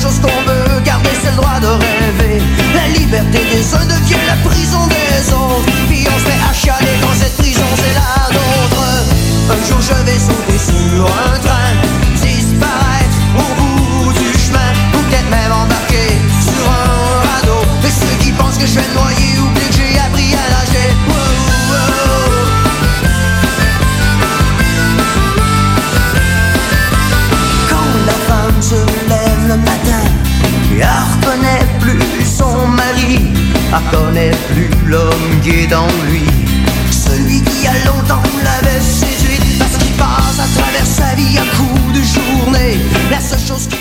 choses qu'on veut garder, c'est le droit de rêver. La liberté des uns devient la prison des autres. Puis on se fait achaler dans cette prison, c'est la nôtre. Un jour je vais sauter sur un train, disparaître au bout du chemin, peut-être même embarquer sur un radeau. Mais ceux qui pensent que je vais noyer reconnaît plus l'homme qui est en lui. Celui qui a longtemps l'avait séduit parce qu'il passe à travers sa vie à coups de journée. La seule chose qui